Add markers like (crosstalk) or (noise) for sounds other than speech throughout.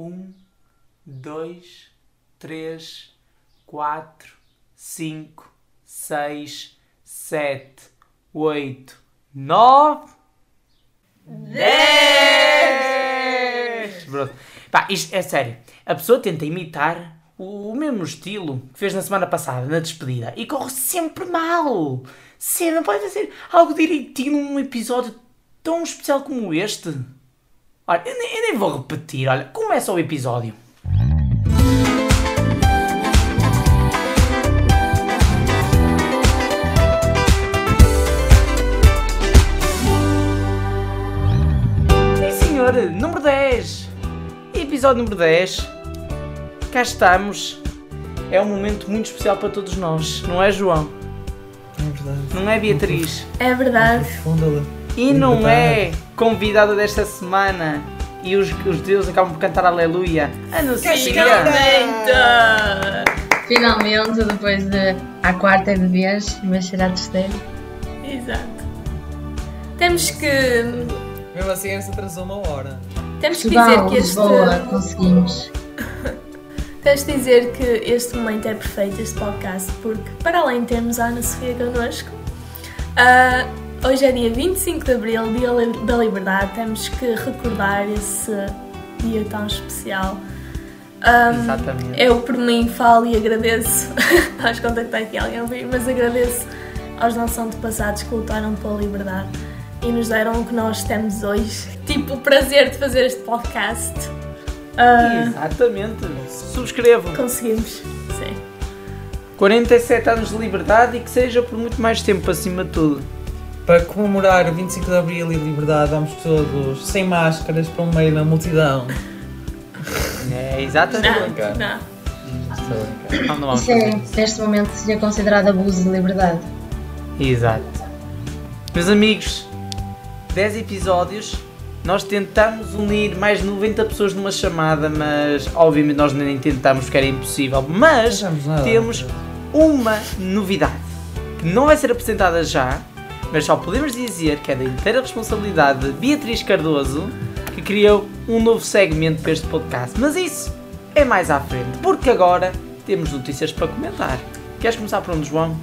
Um, dois, três, quatro, cinco, seis, sete, oito, nove, dez. Pronto. Pá, isto é sério. A pessoa tenta imitar o, o mesmo estilo que fez na semana passada, na despedida, e corre sempre mal. Sempre, não pode fazer algo direitinho num episódio tão especial como este. Olha, eu nem, eu nem vou repetir, olha, começa o episódio. Sim senhor, número 10. Episódio número 10. Cá estamos. É um momento muito especial para todos nós, não é João? É verdade. Não é Beatriz? É verdade. E não Verdade. é convidada desta semana e os, os deuses acabam por cantar aleluia. A não ser Finalmente, depois de a quarta de vez, mas será a terceira. Exato. Temos que, Mesmo assim, essa atrasou uma hora. temos que dizer que este, Lisboa, conseguimos. (laughs) temos de dizer que este momento é perfeito, este podcast, porque para além de termos a Ana Sofia connosco, ah, hoje é dia 25 de Abril, Dia da Liberdade, temos que recordar esse dia tão especial. Ahm, Exatamente. Eu, por mim, falo e agradeço. (laughs) Acho que contactei aqui alguém a ouvir, mas agradeço aos nossos antepassados que lutaram pela liberdade e nos deram o que nós temos hoje. Tipo, o prazer de fazer este podcast. Ah, Exatamente. Subscrevo. conseguimos, sim. 47 anos de liberdade e que seja por muito mais tempo acima de tudo. Para comemorar o 25 de Abril e Liberdade, vamos todos sem máscaras para o meio da multidão. É, exatamente. Não, não. Não, não Isso é, neste momento, seria considerado abuso de liberdade. Exato. Meus amigos, 10 episódios. Nós tentamos unir mais de 90 pessoas numa chamada, mas obviamente nós nem tentamos porque era impossível. Mas temos uma novidade que não vai ser apresentada já, mas só podemos dizer que é da inteira responsabilidade de Beatriz Cardoso que criou um novo segmento para este podcast. Mas isso é mais à frente, porque agora temos notícias para comentar. Queres começar por onde, João?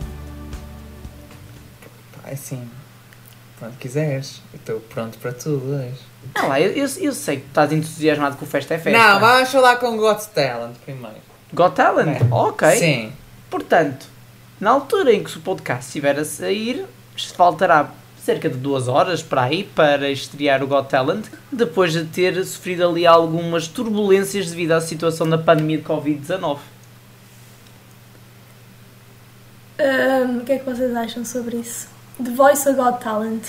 Pá, assim, quando quiseres. Eu estou pronto para tudo hoje. Não, lá, eu, eu, eu sei que tu estás entusiasmado com o Festa é Festa. Não, vamos falar com Got Talent primeiro. Got Talent? É. Ok. Sim. Portanto, na altura em que o podcast estiver a sair, faltará cerca de duas horas para aí para estrear o Got Talent, depois de ter sofrido ali algumas turbulências devido à situação da pandemia de Covid-19. Ahm, o que é que vocês acham sobre isso? The Voice ou Got Talent?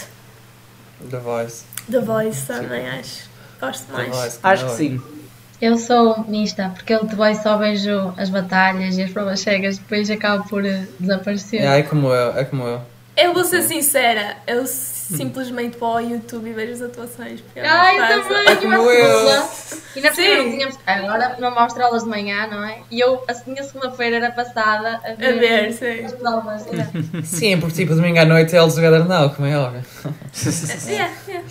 The Voice. The Voice também acho. Gosto The mais. Voice. Acho que como sim. Eu sou mista, porque eu de voz só vejo as batalhas e as provas cegas, depois acabo por eh, desaparecer. É, é como eu, é como eu. Eu vou ser sincera, eu simplesmente vou ao YouTube e vejo as atuações. Porque é Ai, eu também, É que maravilhosa. E na primeira não tínhamos. Agora não mostra aulas de manhã, não é? E eu, a minha segunda-feira era passada a A ver, ver, sim. as provas. é. Sim, porque tipo, domingo à noite é All Together Now, como é óbvio. Yeah, yeah.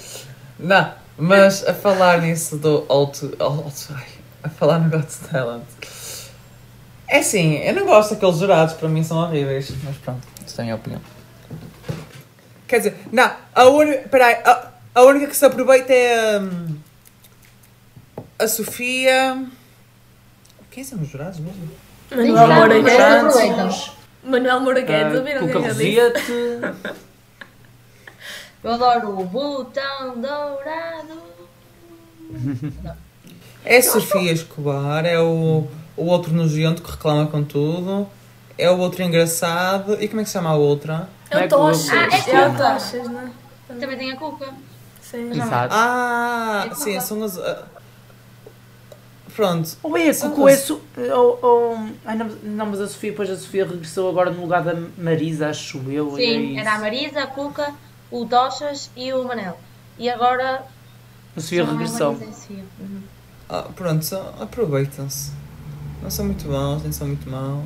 Não, mas a falar nisso do Alto. Alto ai, a falar no Got Talent. É assim, eu não gosto daqueles jurados, para mim são horríveis. Mas pronto, isso é a minha opinião. Quer dizer, não, a única. Peraí, a, a única que se aproveita é. hum, a Sofia. Quem são os jurados mesmo? Manuel Moura Guedes. Manuel Moura Guedes, Ah, ouviram o que Cuca eu adoro o botão dourado. É a Sofia Escobar, é o, o outro nojento que reclama com tudo, é o outro engraçado. E como é que se chama a outra? É Tochas. é que eu- É Ah, o Tochas, não é? Também tem a cuca. Sim. Exato. Ah, É sim, Cuca. são as. ah, Pronto. Ou é Cuca ou é Su- ou- ou- Ai, não, não, mas a Sofia, depois a Sofia regressou agora no lugar da Marisa, acho eu. é Sim, isso. era a Marisa, a Cuca, o Tochas e o Manel. E agora. A Sofia só a regressou. Marisa a Sofia. Uhum. Ah, pronto, aproveitam-se. Não são muito bons, nem são muito maus.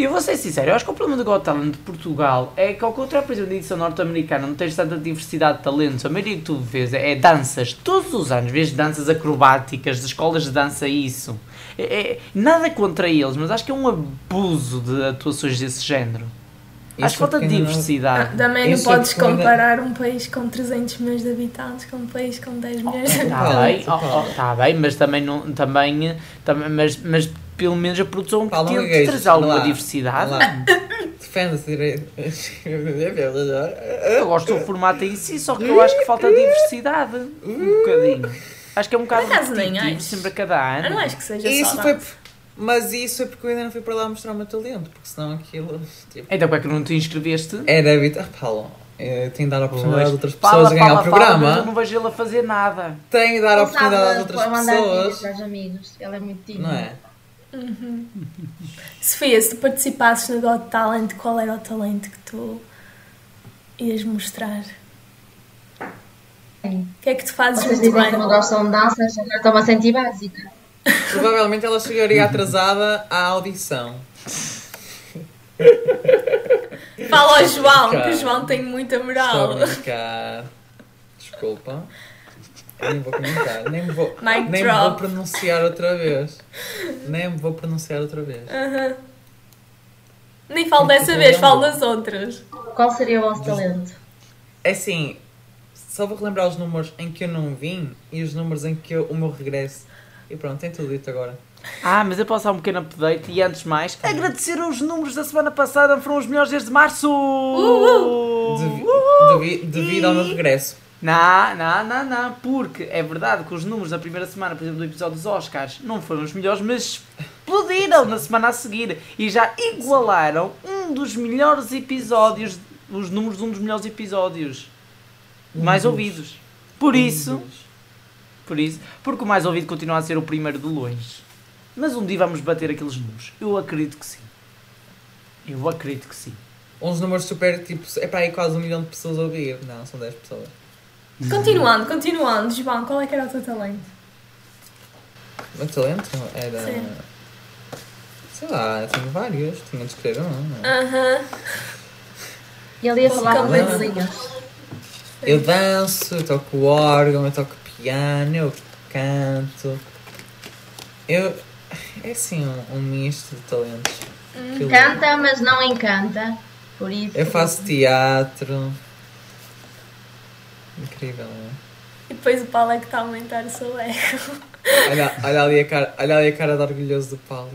E eu vou ser sincero, eu acho que o problema do Got Talent de Portugal é que, ao contrário, por exemplo, da edição norte-americana, não tens tanta diversidade de talentos. A maioria que tu vês é, é danças. Todos os anos vês danças acrobáticas, de escolas de dança, isso. É, é- nada contra eles, mas acho que é um abuso de atuações desse género. Acho que falta ainda não- Ah, diversidade. também não é podes comparar um país com 300 milhões de habitantes com um país com 10 milhões de Está habitantes. Bem, Paulo. oh, oh, tá bem, mas também não. Também, também, mas, mas pelo menos a produção que tente ligues, trazer alguma diversidade. Defende-se direito. Eu gosto do formato em si, só que eu acho que falta diversidade. Um bocadinho. Acho que é um bocado repetitivo sempre a cada ano. Eu não acho que seja Isso só foi. Dança. Mas isso é porque eu ainda não fui para lá mostrar o meu talento, porque senão aquilo. Tipo, Então, como é que não te inscreveste? era habitar. Paulo, eu tenho de dar a oportunidade a outras pessoas Fala, a ganhar fala, o fala, mas eu programa. não vejo ele a fazer nada. Tenho de dar a oportunidade às outras pessoas. para os amigos. Ele é muito tímido. Não é? Sofia, se tu participasses no Got Talent, qual era o talento que tu ias mostrar? O que é que tu fazes Vocês muito bem? que não gostam de danças, agora estão-me a sentir básica. Provavelmente ela chegaria atrasada à audição. Fala ao João, que o João tem muita Estou moral. Desculpa. Nem vou comentar. Nem me vou, Mic nem vou pronunciar outra vez. Nem me vou pronunciar outra vez. Aham. Nem falo dessa vez, falo das outras. Qual seria o vosso talento? É assim, só vou relembrar os números em que eu não vim e os números em que eu, o meu regresso. E pronto, tem tudo dito agora. Ah, mas eu posso dar um pequeno update e antes de mais, agradecer os números da semana passada, foram os melhores desde março! Devi- Uhul! devi- devido ao meu regresso. Não, não, não, não, porque é verdade que os números da primeira semana, por exemplo, do episódio dos Oscars, não foram os melhores, mas explodiram na semana a seguir e já igualaram um dos melhores episódios, os números de um dos melhores episódios mais dos. ouvidos. Por isso, por isso, porque o mais ouvido continua a ser o primeiro de longe. Mas um dia vamos bater aqueles números. Eu acredito que sim. Eu acredito que sim. Uns números super tipo. É para aí quase um milhão de pessoas a ouvir. Não, são 10 pessoas. Continuando, continuando. João, qual é que era o teu talento? O meu talento era. Sim. Sei lá, tinha vários. Tinha de escolher um. não é? Aham. E ele ia falar com. Eu danço, eu toco órgão, eu toco piano, eu canto. Eu. É assim um, um misto de talentos. Canta, mas não encanta. Por isso. Eu faço teatro. Incrível, não é? E depois o Paulo é que está a aumentar o seu ego. Olha, olha, ali a cara, olha ali a cara de orgulhoso do Paulo.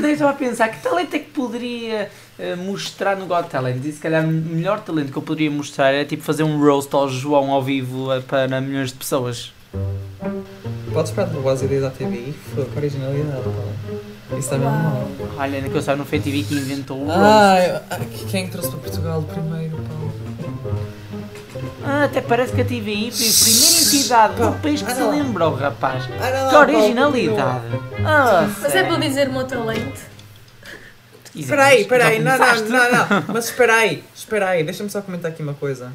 eu estava a pensar que talento é que poderia mostrar no Got Talent. E se calhar o melhor talento que eu poderia mostrar é tipo fazer um roast ao João ao vivo eh, para milhões de pessoas. Podes esperar de roubar as ideias à TV? Foi com originalidade, Paulo. Isso também é Uau. mal. Olha, ainda que eu saiba no FTV que inventou o roast. Ai, ai, quem trouxe para Portugal primeiro, Paulo? Ah, até parece que a TVI foi a primeira entidade do país que Ah, se não. lembrou, rapaz. Ah, não, Que não, originalidade. Ah, Mas é para dizer o meu talento. Espera aí, espera aí, não, não, não, não, mas espera aí, espera aí, deixa-me só comentar aqui uma coisa.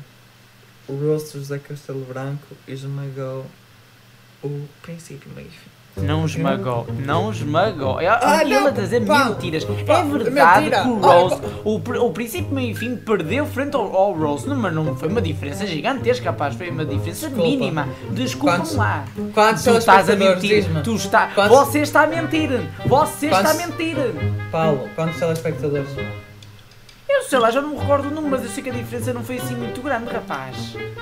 O rosto de José Castelo Branco esmagou o princípio, meio fim. Não esmagou, não esmagou. É, Ah, não, a dizer pá, mentiras. pá, é verdade mentira. que o Olha, Rose, o, pr- o princípio meio e fim, perdeu frente ao, ao Rose. Mas não foi uma diferença gigantesca, rapaz. Foi uma diferença Desculpa. mínima. Desculpa Quantos- lá. Quantos Tu estás a mentir. Tu está, Quantos- Você está a mentir. Você está a Quantos- mentir. Paulo, quantos telespectadores? Sei lá, já não me recordo o número, mas eu sei que a diferença não foi assim muito grande, rapaz.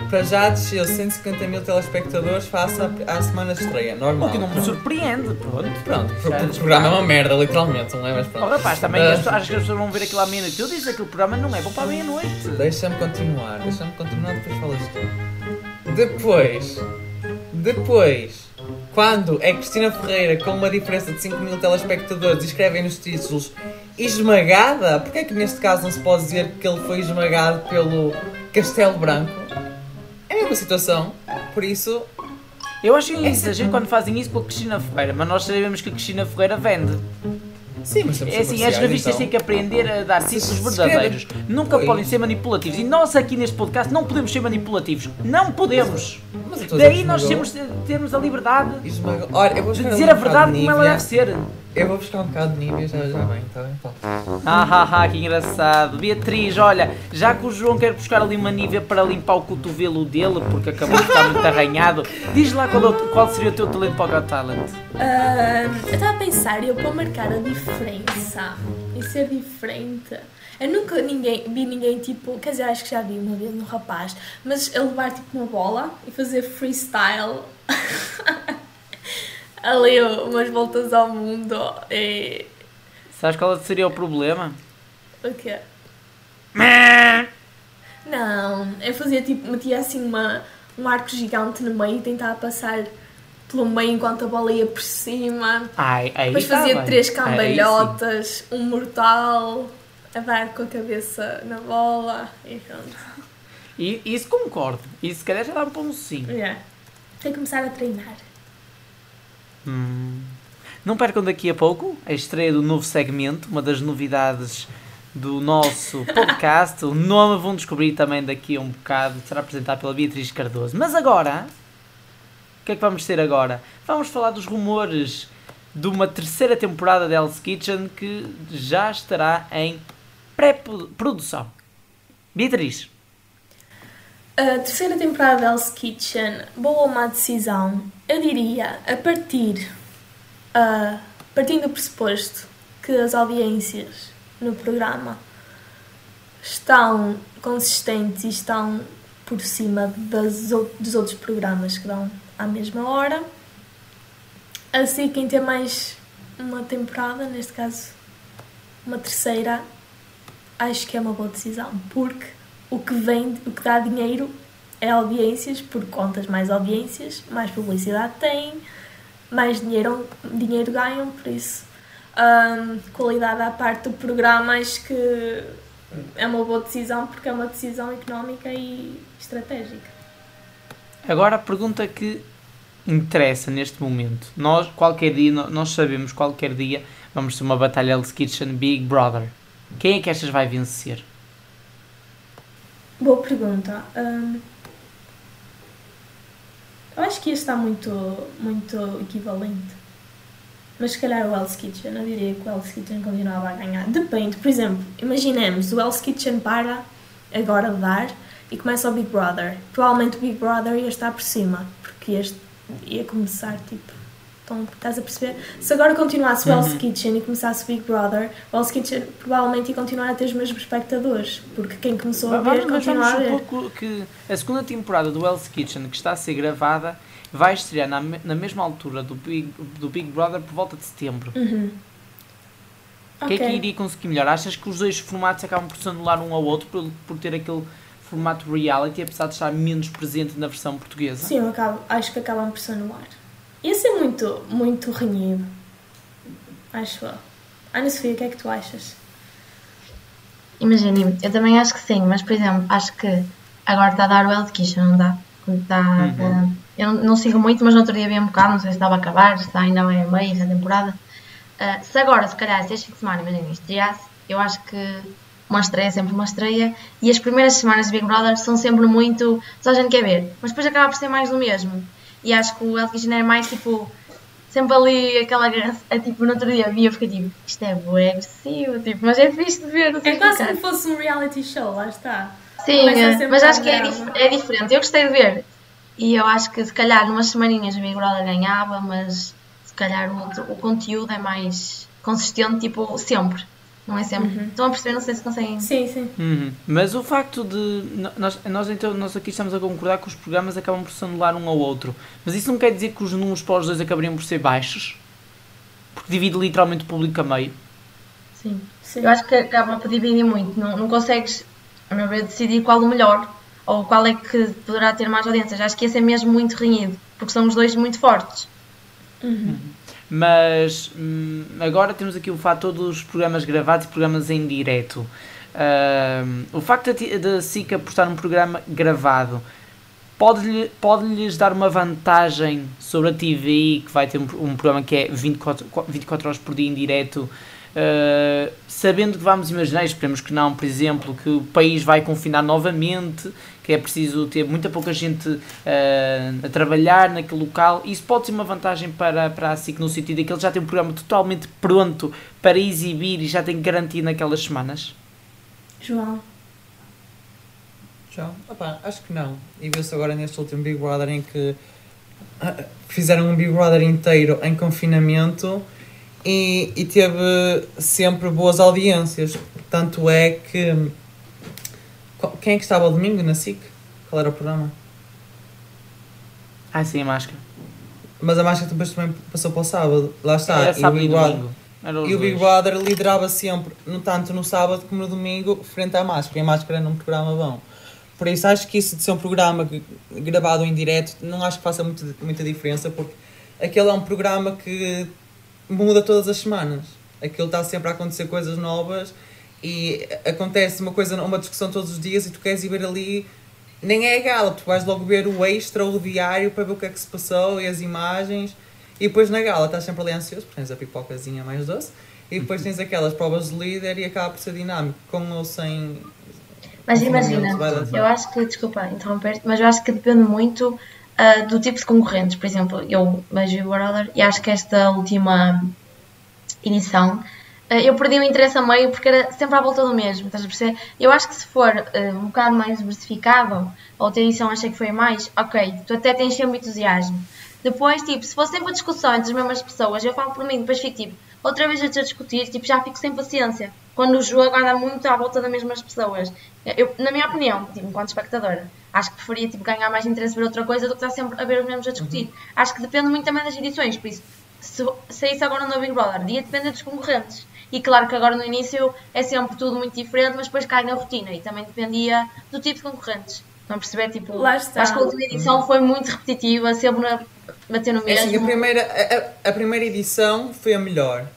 Para já desceu 150 mil telespectadores face à, à semana de estreia, normal. O que não me surpreende, pronto. Pronto, porque o programa é uma merda, literalmente, não é? Mas Oh, pronto. rapaz, também pessoas- acho que as pessoas vão ver aquilo à meia-noite. Eu disse que aquele programa não é bom para a meia-noite. Deixa-me continuar, deixa-me continuar, depois falas tu. Depois, depois, quando é Cristina Ferreira com uma diferença de 5 mil telespectadores escrevem nos títulos esmagada, porque é que neste caso não se pode dizer que ele foi esmagado pelo Castelo Branco? É a mesma situação, por isso, Eu acho um exagero quando fazem isso com a Cristina Ferreira, mas nós sabemos que a Cristina Ferreira vende. sim, mas temos É assim, as revistas têm que aprender a dar títulos se verdadeiros. Nunca podem ser manipulativos. E nós aqui neste podcast não podemos ser manipulativos. Não podemos. Mas dizer Daí que nós temos termos a liberdade Esmagou. Olha, de dizer a verdade de como ela deve ser. Eu vou buscar um bocado de Nívea já já bem, está bem? Pá. Ah, ah, ah, que engraçado. Beatriz, olha, já que o João quer buscar ali uma nívea para limpar o cotovelo dele, porque acabou de ficar muito arranhado, diz lá qual, é qual seria o teu talento para o Got Talent. Ah, eu estava a pensar, eu para marcar a diferença e ser diferente. Eu nunca ninguém, vi ninguém tipo, quer dizer, acho que já vi uma vez um rapaz, mas ele levar tipo uma bola e fazer freestyle (laughs) ali umas voltas ao mundo e. Sabes qual seria o problema? O quê? Não, eu fazia tipo, metia assim uma, um arco gigante no meio e tentava passar pelo meio enquanto a bola ia por cima. Ai, Depois tá fazia bem. três cambalhotas, um mortal, a dar com a cabeça na bola e pronto. E isso concordo. Isso se calhar já dá para um sim. Yeah. Tem que começar a treinar. Hum. Não percam daqui a pouco a estreia do novo segmento, uma das novidades do nosso (laughs) podcast. O nome vão descobrir também daqui a um bocado, será apresentado pela Beatriz Cardoso. Mas agora, o que é que vamos ter agora? Vamos falar dos rumores de uma terceira temporada de Hell's Kitchen que já estará em pré-produção. Beatriz, A terceira temporada de Hell's Kitchen, boa ou má decisão? Eu diria, a partir, a partindo do pressuposto que as audiências no programa estão consistentes e estão por cima das, dos outros programas que dão à mesma hora, assim quem tem mais uma temporada, neste caso uma terceira, acho que é uma boa decisão, porque o que vem, o que dá dinheiro é audiências, porque contas mais audiências, mais publicidade têm, mais dinheiro, dinheiro ganham, por isso hum, qualidade à parte do programa acho que é uma boa decisão porque é uma decisão económica e estratégica. Agora a pergunta que interessa neste momento. Nós, qualquer dia, nós sabemos qualquer dia vamos ter uma batalha Hell's Kitchen Big Brother. Quem é que achas vai vencer? Boa pergunta. Hum, eu acho que este está muito, muito equivalente. Mas se calhar o Hell's Kitchen, eu diria que o Hell's Kitchen continuava a ganhar. Depende, por exemplo, imaginemos, o Hell's Kitchen para agora de dar e começa o Big Brother. Provavelmente o Big Brother ia estar por cima, porque este ia começar tipo. Então, estás a perceber? Se agora continuasse o Hell's Uhum. Kitchen e começasse o Big Brother, o Hell's Kitchen provavelmente ia continuar a ter os mesmos espectadores, porque quem começou a ver Vamos, continua vamos a ver. supor que que a segunda temporada do Hell's Kitchen, que está a ser gravada, vai estrear na, na mesma altura do Big, do Big Brother por volta de setembro. Uhum. Quem é que Ok. iria conseguir melhor? Achas que os dois formatos acabam por se anular um ao outro por, por ter aquele formato reality, apesar de estar menos presente na versão portuguesa? Sim, eu acabo, acho que acabam por se anular. Ia ser muito, muito renhido. Acho eu. Ana Sofia, o que é que tu achas? Imaginem, eu também acho que sim, mas por exemplo, acho que agora está a dar o Wild Kitchen, não dá? Está, Uhum. eh, eu não, não sigo muito, mas no outro dia vi um bocado, não sei se estava a acabar, se ainda vai a meio da temporada. Eh, se agora, se calhar, se este fim de semana, imaginem, estreasse, eu acho que uma estreia é sempre uma estreia e as primeiras semanas de Big Brother são sempre muito. só a gente quer ver, mas depois acaba por ser mais do mesmo. E acho que o Kitchen é mais tipo. Sempre ali aquela guerra, é, tipo, no outro dia vi, eu fiquei tipo, isto é bué agressivo, tipo, mas é fixe de ver, É quase como fosse um reality show, lá está. Sim, é, mas acho que é, dif- é diferente. Eu gostei de ver. E eu acho que se calhar numas semaninhas o Big Brother ganhava, mas se calhar o, o conteúdo é mais consistente, tipo, sempre. Não é sempre. Uhum. Estão a perceber? Não sei se conseguem. Sim, sim. Uhum. Mas o facto de. Nós, nós, então, nós aqui estamos a concordar que os programas acabam por se anular um ao outro. Mas isso não quer dizer que os números para os dois acabariam por ser baixos? Porque divide literalmente o público a meio. Sim. sim. Eu acho que acaba por dividir muito. Não, não consegues, a meu ver, decidir qual o melhor. Ou qual é que poderá ter mais audiências. Acho que esse é mesmo muito renhido. Porque são os dois muito fortes. Uhum. Mas hum, agora temos aqui o fator dos programas gravados e programas em direto. Ahm, o facto de, de a SIC apostar num programa gravado pode-lhe- pode-lhes dar uma vantagem sobre a TV, que vai ter um, um programa que é 24, qu- 24 horas por dia em direto, Uh, sabendo que vamos imaginar, esperemos que não, por exemplo, que o país vai confinar novamente, que é preciso ter muita pouca gente uh, a trabalhar naquele local, isso pode ser uma vantagem para, para a SIC no sentido de que ele já tem um programa totalmente pronto para exibir e já tem garantia naquelas semanas? João. João? Opa, acho que não. E viu-se agora neste último Big Brother em que (coughs) fizeram um Big Brother inteiro em confinamento e, e teve sempre boas audiências. Tanto é que. Quem é que estava ao domingo na SIC? Qual era o programa? Ah, sim, a máscara. Mas a máscara depois também passou para o sábado. Lá está. Era sábado e, o Big Brother, e o Big Brother liderava sempre, no, tanto no sábado como no domingo, frente à máscara. E a máscara era num programa bom. Por isso acho que isso de ser um programa gravado em direto não acho que faça muito, muita diferença, porque aquele é um programa que muda todas as semanas. Aquilo está sempre a acontecer coisas novas e acontece uma coisa, uma discussão todos os dias e tu queres ir ver ali. Nem é a gala, tu vais logo ver o extra ou o diário para ver o que é que se passou e as imagens. E depois na gala estás sempre ali ansioso, porque tens a pipocazinha mais doce. E depois tens aquelas provas de líder e acaba por ser dinâmico, com ou sem. Mas imagina, eu acho que, desculpa interromper mas eu acho que depende muito uh, do tipo de concorrentes. Por exemplo, eu vejo o Brother e acho que esta última edição eu perdi o interesse a meio porque era sempre à volta do mesmo, estás a perceber? Eu acho que se for uh, um bocado mais diversificado, a outra edição achei que foi mais, ok, tu até tens sempre entusiasmo. Depois, tipo, se fosse sempre a discussão entre as mesmas pessoas, eu falo por mim, depois fico tipo, outra vez a discutir, tipo, já fico sem paciência. Quando o jogo anda muito à volta das mesmas pessoas. Eu, na minha opinião, tipo, enquanto espectadora, acho que preferia tipo, ganhar mais interesse ver outra coisa do que estar sempre a ver os mesmos a discutir. Uhum. Acho que depende muito também das edições, por isso, se saísse agora no Big Brother, ia depender dos concorrentes. E claro que agora no início é sempre tudo muito diferente, mas depois cai na rotina e também dependia do tipo de concorrentes. Não perceber, tipo, Lá está. acho que a última edição foi muito repetitiva, sempre a bater no mesmo. É assim, a, primeira, a, a, primeira edição foi a melhor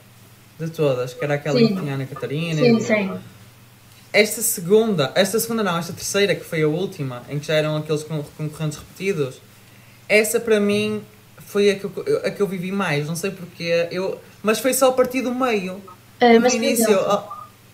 de todas, que era aquela sim. que tinha a Ana Catarina. Sim, sim. Esta segunda, esta segunda não, esta terceira, que foi a última, em que já eram aqueles concorrentes repetidos, essa para mim foi a que eu, a que eu vivi mais, não sei porquê, eu, mas foi só a partir do meio. Uh, mas, no início, exemplo, eu,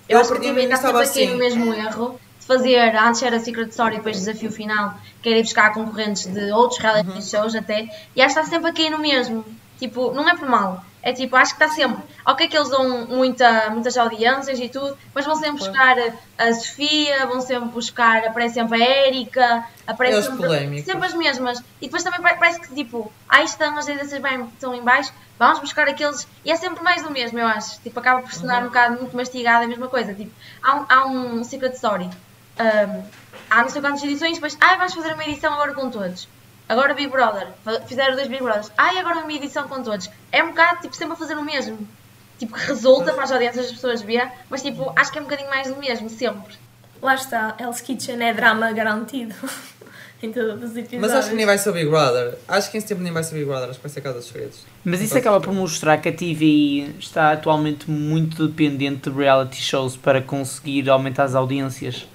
eu acho que também estava assim. no mesmo erro de fazer, antes era Secret Story, depois desafio final, que era ir buscar concorrentes de outros reality uhum. shows até, e acho que está sempre aqui no mesmo. Tipo, não é por mal, é tipo, acho que está sempre. Ok, que eles dão muita, muitas audiências e tudo, mas vão sempre buscar a Sofia, vão sempre buscar, aparece sempre a Erika, aparece sempre, sempre as mesmas. E depois também parece que tipo, aí estão as audiências bem, estão em baixo, vamos buscar aqueles. E é sempre mais do mesmo, eu acho. Tipo, acaba por se tornar uhum. um bocado muito mastigado a mesma coisa. Tipo, há um, há um Secret Story. Um, há não sei quantas edições, depois, ah, vamos fazer uma edição agora com todos. Agora Big Brother. Fizeram dois Big Brothers. Ai, agora uma edição com todos. É um bocado, tipo, sempre a fazer o mesmo. Tipo, que resulta para as audiências das pessoas ver, mas, tipo, acho que é um bocadinho mais do mesmo, sempre. Lá está, Hell's Kitchen é drama garantido. (laughs) em todos os episódios. Mas acho que nem vai ser o Big Brother. Acho que em setembro nem vai ser o Big Brother, acho que vai ser a Casa dos Segredos. Mas isso acaba por mostrar que a TV está atualmente muito dependente de reality shows para conseguir aumentar as audiências.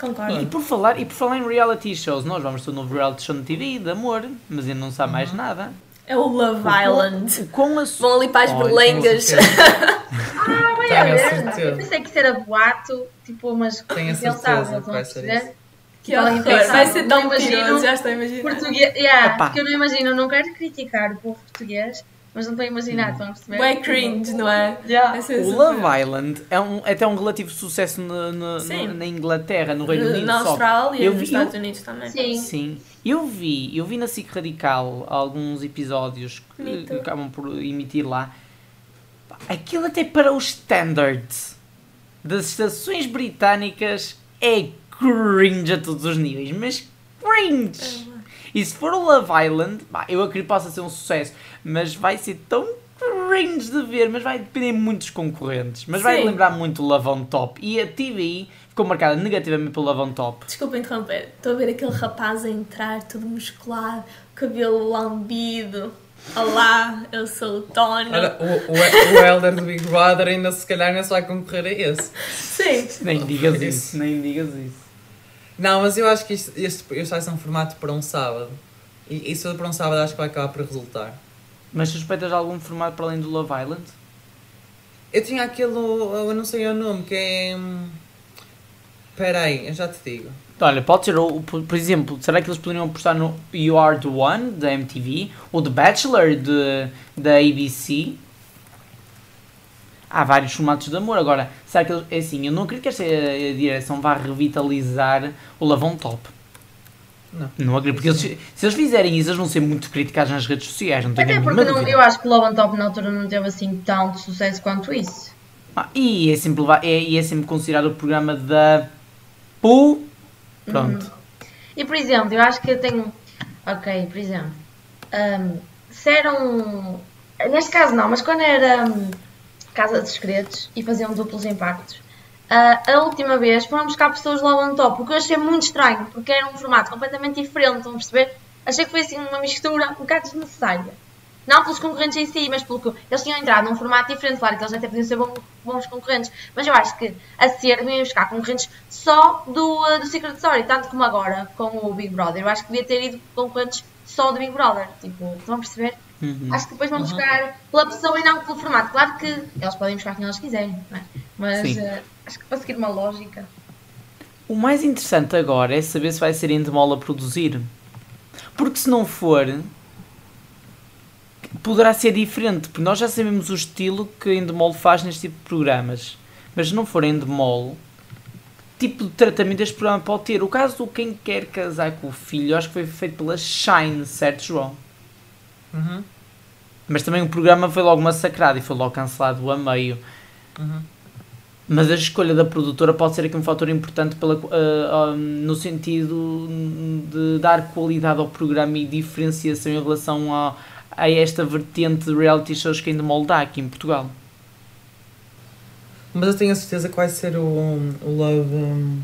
Concordo. E por, falar, e por falar em reality shows, nós vamos ter um novo reality show na TV de amor, mas ainda não sabe mais uhum. nada. É o Love Island. Com a... Vão ali para as berlengas. (laughs) ah, vai a ver. Eu pensei que isso era boato, tipo, mas Tenho certeza que vai ser isso. Que horror, vai ser tão mentiroso, já estou a imaginar. Português, yeah, porque eu não imagino, não quero criticar o povo português, mas não estou a imaginar, estão a perceber? Bué cringe, não é? Yeah. O Love Island é, um, é até um relativo sucesso no, no, no, na Inglaterra, no Reino Unido. Na Austrália e nos Estados Unidos também. Sim. Sim. Eu vi, eu vi na SIC Radical alguns episódios que, que acabam por emitir lá. Aquilo até para os standards das estações britânicas é cringe a todos os níveis, mas cringe! É e se for o Love Island, bah, eu acredito que possa ser um sucesso, mas vai ser tão cringe de ver, mas vai depender muito dos concorrentes. Mas Sim. vai lembrar muito o Love on Top. E a TV ficou marcada negativamente pelo Love on Top. Desculpa interromper, estou a ver aquele rapaz a entrar, todo musculado, cabelo lambido. Olá, eu sou o Tony. Olha, o, o, o Elder do Big Brother ainda se calhar não se vai concorrer a esse. Sim. Nem digas isso, nem digas isso. Não, mas eu acho que isto, este, este vai ser um formato para um sábado. E isso para um sábado acho que vai acabar por resultar. Mas suspeitas algum formato para além do Love Island? Eu tinha aquele, eu não sei o nome, que é. hum, Espera aí, eu já te digo. Olha, pode ser, por, exemplo, será que eles poderiam apostar no You Are The One, da MTV, ou The Bachelor, de, da ABC? Há vários formatos de amor. Agora, será que eles, é assim, eu não acredito que esta eh, direção vá revitalizar o Love on Top. Não. Não acredito, porque eles, se eles fizerem isso, eles vão ser muito criticados nas redes sociais, não tenho Até porque não, eu acho que o Love on Top na altura não teve assim tanto sucesso quanto isso. Ah, e, é sempre, é, e é sempre considerado o programa da PU. Pronto. E por exemplo, eu acho que eu tenho. Ok, por exemplo. hum, se era um. Neste caso não, mas quando era hum, Casa dos Segredos e faziam duplos impactos. Ah, a última vez foram buscar pessoas lá on top, o que eu achei muito estranho, porque era um formato completamente diferente, estão a perceber? Achei que foi assim uma mistura um bocado desnecessária. Não pelos concorrentes em si, mas pelo que eles tinham entrado num formato diferente. Claro que eles até podiam ser bons concorrentes, mas eu acho que a ser deviam buscar concorrentes só do, uh, do Secret Story, tanto como agora com o Big Brother. Eu acho que devia ter ido concorrentes só do Big Brother. Tipo, estão a perceber? Uhum. Acho que depois vão buscar pela pessoa e não pelo formato. Claro que eles podem buscar quem eles quiserem, não é? mas uh, acho que para seguir uma lógica. O mais interessante agora é saber se vai ser Endemol a produzir. Porque se não for, poderá ser diferente. Porque nós já sabemos o estilo que Endemol faz neste tipo de programas. Mas se não for Endemol, que tipo de tratamento este programa pode ter? O caso do Quem Quer Casar com o Filho, acho que foi feito pela Shine, certo, João? Uhum. Mas também o programa foi logo massacrado e foi logo cancelado a meio. Uhum. Mas a escolha da produtora pode ser aqui um fator importante pela, ah, no sentido de dar qualidade ao programa e diferenciação em relação a, a esta vertente de reality shows que ainda molda aqui em Portugal. Mas eu tenho a certeza que vai ser o, o Love. um,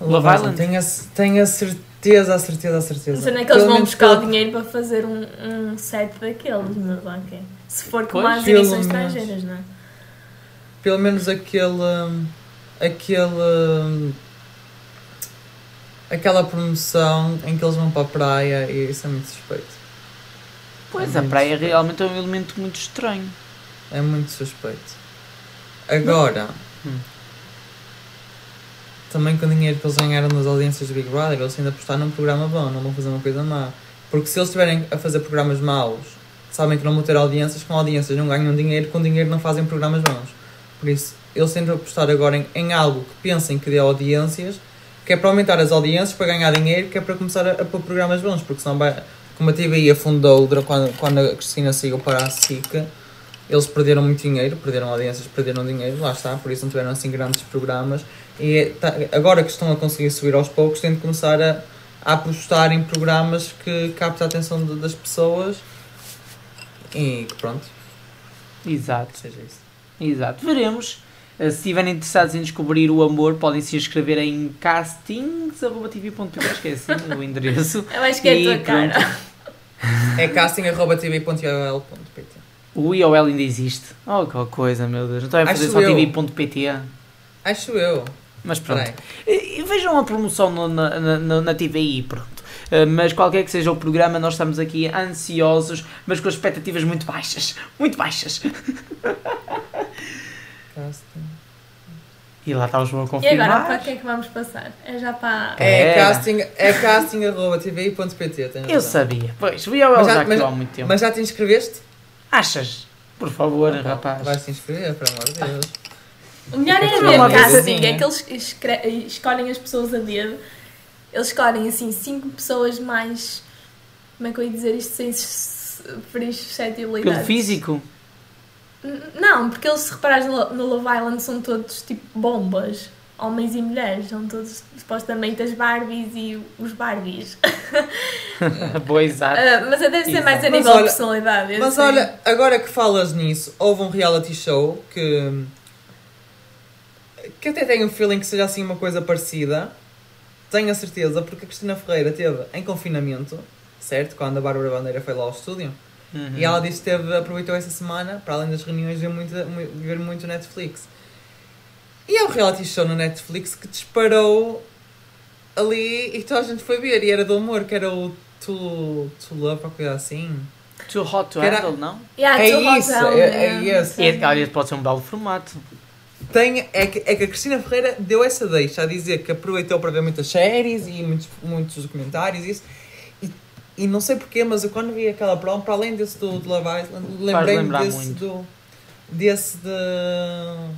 Love Island? Tenho a, tenho a certeza, a certeza, a certeza. Não sei nem é que eles Pelo vão menos buscar o pelo- dinheiro para fazer um, um set daqueles, mas lá que é. Se for Pois, as edições menos. estrangeiras, não é? Pelo menos aquele. um, aquele. um, aquela promoção em que eles vão para a praia e isso é muito suspeito. Pois, É a praia suspeito. realmente é um elemento muito estranho. É muito suspeito. Agora. Hum. Também com o dinheiro que eles ganharam nas audiências do Big Brother, eles ainda apostaram num programa bom, não vão fazer uma coisa má. Porque se eles estiverem a fazer programas maus, sabem que não vão ter audiências, com audiências não ganham dinheiro, com dinheiro não fazem programas bons. Por isso, eles tentam apostar agora em, em algo que pensem que dê audiências, que é para aumentar as audiências, para ganhar dinheiro, que é para começar a, a pôr programas bons, porque senão. Como a TVI afundou quando, quando a Cristina saiu para a SIC, eles perderam muito dinheiro, perderam audiências, perderam dinheiro, lá está, por isso não tiveram assim grandes programas. E tá- agora que estão a conseguir subir aos poucos, têm de começar a, a apostar em programas que captem a atenção de- das pessoas e que pronto, Exato, seja isso. exato. Veremos. Eh, Se estiverem interessados em descobrir o amor, podem se inscrever em castings.tv.pt, acho que é assim o endereço. Eu acho que é a tua pronto. cara. É casting.tv.ol.pt O IOL ainda existe. Oh, que coisa, meu Deus. Não estava a fazer Acho só tv.pt. Acho eu. Mas pronto. Peraí. E- e Vejam a promoção no- na, na, na, TVI, pronto. Uh, mas qualquer que seja o programa, nós estamos aqui ansiosos, mas com expectativas muito baixas. Muito baixas. Casting. E lá está o João a E confirmar. agora, para que é que vamos passar? É já para. É Era. casting, é casting.tvi.pt. tens Eu sabia. Pois, o IOL já, já- mas- há muito tempo. Mas já te inscreveste? Achas? Por favor, rapaz. Vais te inscrever, pelo amor de Deus. O melhor é ver casting, vezinha. é que eles escolhem as pessoas a dedo. Eles escolhem assim cinco pessoas mais. Como é que eu ia dizer isto sem s- ferir suscetibilidades? Pelo físico? Não, porque eles, se reparares no Love Island, são todos tipo bombas. Homens e mulheres, são todos supostamente as Barbies e os Barbies. (laughs) Boa, exato. Ah, mas deve ser mais a nível olha- de personalidade. Mas sei. olha, agora que falas nisso, houve um reality show que. que até tenho um feeling que seja assim uma coisa parecida. Tenho a certeza, porque a Cristina Ferreira teve em confinamento, certo? Quando a Bárbara Bandeira foi lá ao estúdio. Uhum. E ela disse que teve, aproveitou essa semana, para além das reuniões, ver muito, ver muito Netflix. E é um reality show no Netflix que disparou ali e que toda a gente foi ver. E era do humor, que era o To, to Love, ou coisa assim. Too hot to era- handle, não? Yeah, É isso, é, é esse. E, olha, pode ser um belo formato. Tem, é, que, é que a Cristina Ferreira deu essa deixa a dizer que aproveitou para ver muitas séries e muitos, muitos documentários e isso. E, e não sei porquê, mas eu quando vi aquela promo, para além desse do, do Love Island, lembrei-me desse muito. do. desse da.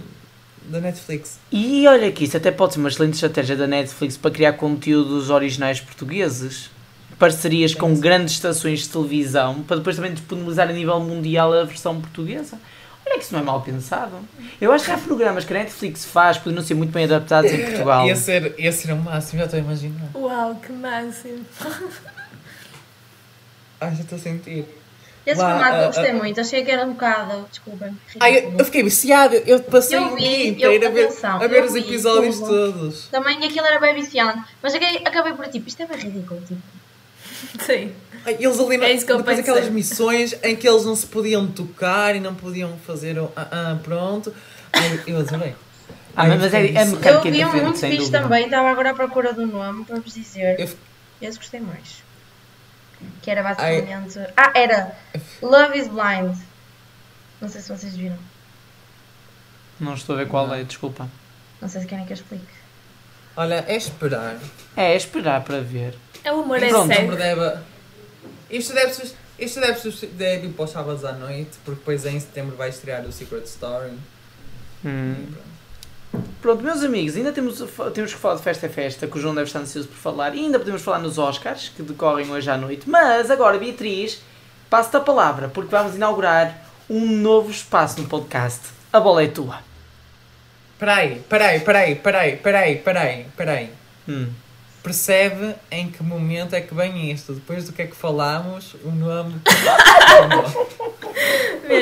Da Netflix. E olha que isso até pode ser uma excelente estratégia da Netflix para criar conteúdos originais portugueses. Parcerias com grandes estações de televisão para depois também disponibilizar a nível mundial a versão portuguesa. Olha que isso não é mal pensado. Eu acho que há programas que a Netflix faz podem não ser muito bem adaptados em Portugal. Ia ser, ia ser o máximo, já estou a imaginar. Uau, que máximo. Ai, já estou a sentir. Esse Lá, formato ah, eu gostei ah. muito, achei que era um bocado. Desculpem. Ai, eu, eu fiquei viciado, eu passei Eu o vi, dia eu- inteiro a ver, atenção, a ver eu os vi episódios tudo. todos. Também aquilo era bem viciante, mas acabei, acabei por tipo, isto é bem ridículo. Tipo. Sim. Ai, Eles ali, É isso que eu depois pensei. aquelas missões em que eles não se podiam tocar e não podiam fazer o ah, ah, pronto. Ai, eu adorei. Ah, Ai, mas eu é, é. Eu vi um muito fixe também, estava agora à procura do nome para vos dizer. Eu- Esse gostei mais. Que era basicamente. Ah, era Love is Blind. Não sei se vocês viram. Não estou a ver qual é, desculpa. Não sei se querem que eu explique. Olha, é esperar. É, é esperar para ver. É o amor é Pronto, Sempre cego. deve. Isto deve, isto deve, deve ir para os sábados à noite, porque depois em setembro vai estrear o Secret Story. Hum. Pronto, meus amigos, ainda temos, temos que falar de Festa é Festa, que o João deve estar ansioso por falar, e ainda podemos falar nos Oscars, que decorrem hoje à noite. Mas agora, Beatriz, passo-te a palavra, porque vamos inaugurar um novo espaço no podcast. A bola é tua. Peraí, peraí, peraí, peraí, peraí, peraí, peraí. Hum. Percebe em que momento é que vem isto? Depois do que é que falámos, o nome. (laughs)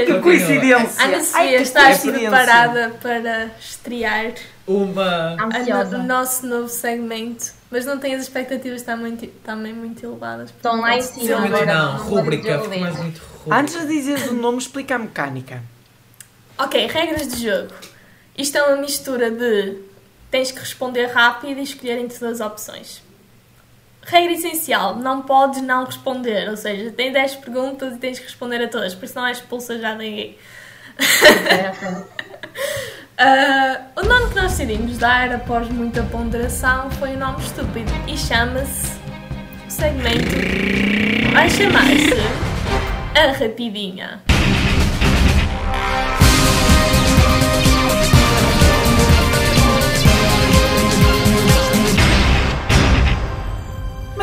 Que coincidência! Ana estás coincidência. preparada para estrear Uma. no- o nosso novo segmento? Mas não tens as expectativas também, também muito elevadas. Estão lá em cima, Não, agora não, rúbrica, fica mais muito rúbrica. Antes de dizeres o nome, explica a mecânica. Ok, regras de jogo. Isto é uma mistura de tens que responder rápido e escolher entre duas opções. Regra essencial, não podes não responder, ou seja, tens 10 perguntas e tens que responder a todas, porque senão és expulsa já daí. Ok. (laughs) Ah, o nome que nós decidimos dar após muita ponderação foi o nome estúpido e chama-se o segmento vai chamar-se a rapidinha.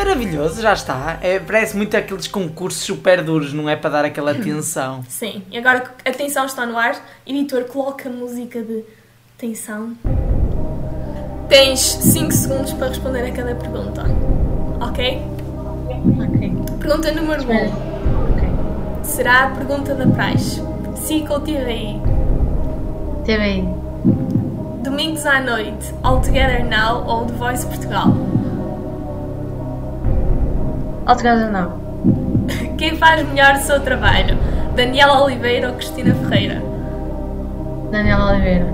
Maravilhoso, já está. É, parece muito aqueles concursos super duros, não é para dar aquela (clears throat) atenção. Sim, e agora que a tensão está no ar, editor coloca a música de tensão. Tens 5 segundos para responder a cada pergunta. Ok? Ok. Pergunta número 1. Espera. Um. Ok. Será a pergunta da praxe. SIC ou TVI? TVI. Domingos à noite, All Together Now ou The Voice Portugal? Autogada não. Quem faz melhor o seu trabalho? Daniela Oliveira ou Cristina Ferreira? Daniela Oliveira.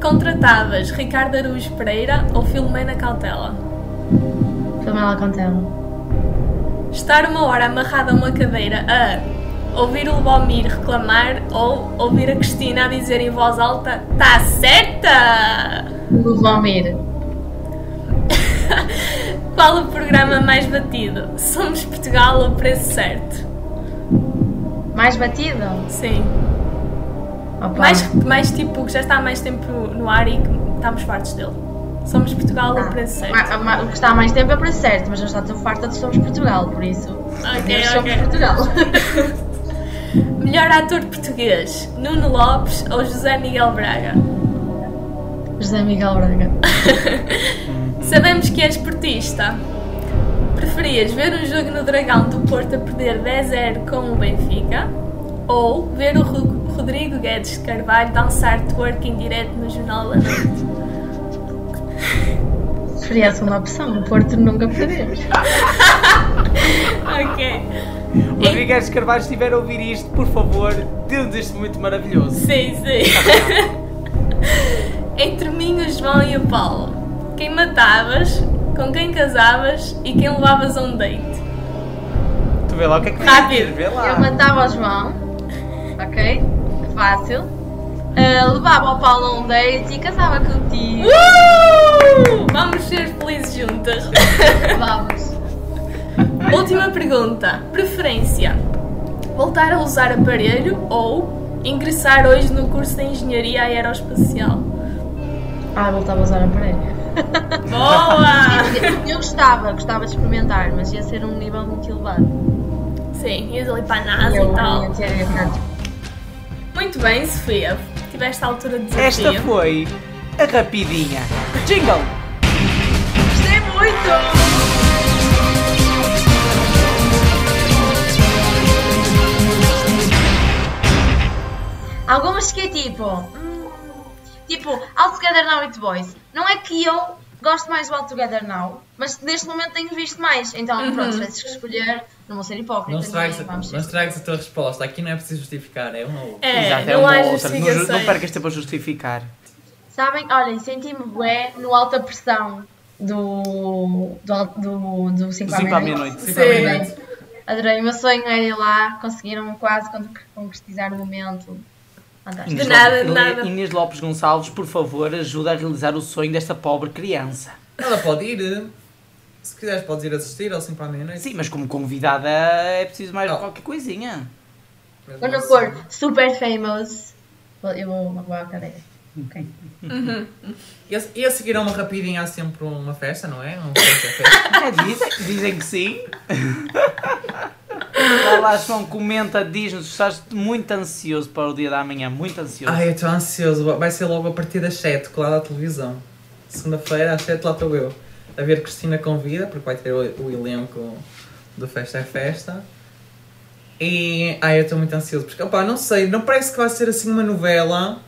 Contratavas Ricardo Araújo Pereira ou Filomena Cautela? Filmela Contela. Estar uma hora amarrada a uma cadeira a ouvir o Lubomir reclamar ou ouvir a Cristina a dizer em voz alta Tá certa! Luvomir. (laughs) Qual o programa mais batido? Somos Portugal ou Preço Certo? Mais batido? Sim. Opa. Mais, mais tipo, que já está há mais tempo no ar e que estamos fartos dele. Somos Portugal ou Ah, Preço Certo? ma- ma- o que está há mais tempo é para certo, mas eu já estou farta de Somos Portugal, por isso. Ok, Somos. Portugal. (laughs) Melhor ator português, Nuno Lopes ou José Miguel Braga? José Miguel Braga. (laughs) Sabemos que és portista. Preferias ver um jogo no Dragão do Porto a perder 10-0 com o Benfica ou ver o Rodrigo Guedes de Carvalho dançar twerk em direto no Jornal da Noite? Seria a segunda opção. O Porto nunca perdemos. (laughs) ok. O Rodrigues Carvalho, se estiver a ouvir isto, por favor, dê-nos este muito maravilhoso. Sim, sim. (laughs) Entre mim, o João e o Paulo, quem matavas, com quem casavas e quem levavas a um date? Tu Vê lá o que é que Rápido. Vê lá. Eu matava o João, ok? Fácil. Uh, levava o Paulo a um date e casava contigo. Uh! Vamos ser felizes juntas. Vamos. Última pergunta. Preferência: voltar a usar aparelho ou ingressar hoje no curso de Engenharia Aeroespacial? Ah, voltava a usar aparelho. (laughs) Boa! Eu gostava, gostava de experimentar, mas ia ser um nível muito elevado. Sim, ias ali para a NASA e tal. Muito bem, Sofia. Tiveste a altura de desafio. Esta foi a rapidinha. Jingle! Gostei muito! Algumas que é tipo. Tipo, All Together Now It Boys. Não é que eu gosto mais do All Together Now, mas neste momento tenho visto mais. Então, pronto, se tivesses que escolher, não vou ser hipócrita. Não estragues, não estragues a tua resposta. Aqui não é preciso justificar, é um ou. É, Exato, é não uma outra. Não, não percas tempo a justificar. Sabem, olhem, senti-me bué no alta pressão do. do, do, do 5 5 à meia-noite. Adorei. O meu sonho era ir lá, conseguiram quase con- concretizar o momento. Fantástico. Inês nada, Lopes- nada. Inês Lopes Gonçalves, por favor, ajuda a realizar o sonho desta pobre criança. Ela pode ir. Se quiseres, podes ir assistir ao 5 para a meia-noite. Sim, mas como convidada é preciso mais Não. qualquer coisinha. Quando eu for super famous, eu vou magoar a cadeira. Ok. E a, e a seguir a uma rapidinha há sempre uma festa, não é? Um festa, festa. É, dizem, dizem que sim. Olá, João, comenta, diz-nos, estás muito ansioso para o dia da manhã, muito ansioso. Ai, eu estou ansioso. Vai ser logo a partir das 7, colado à televisão. Segunda-feira, às 7, lá estou eu. A ver Cristina Convida, porque vai ter o, o elenco do Festa é Festa. E. Ai, eu estou muito ansioso. Porque, opá, não sei, não parece que vai ser assim uma novela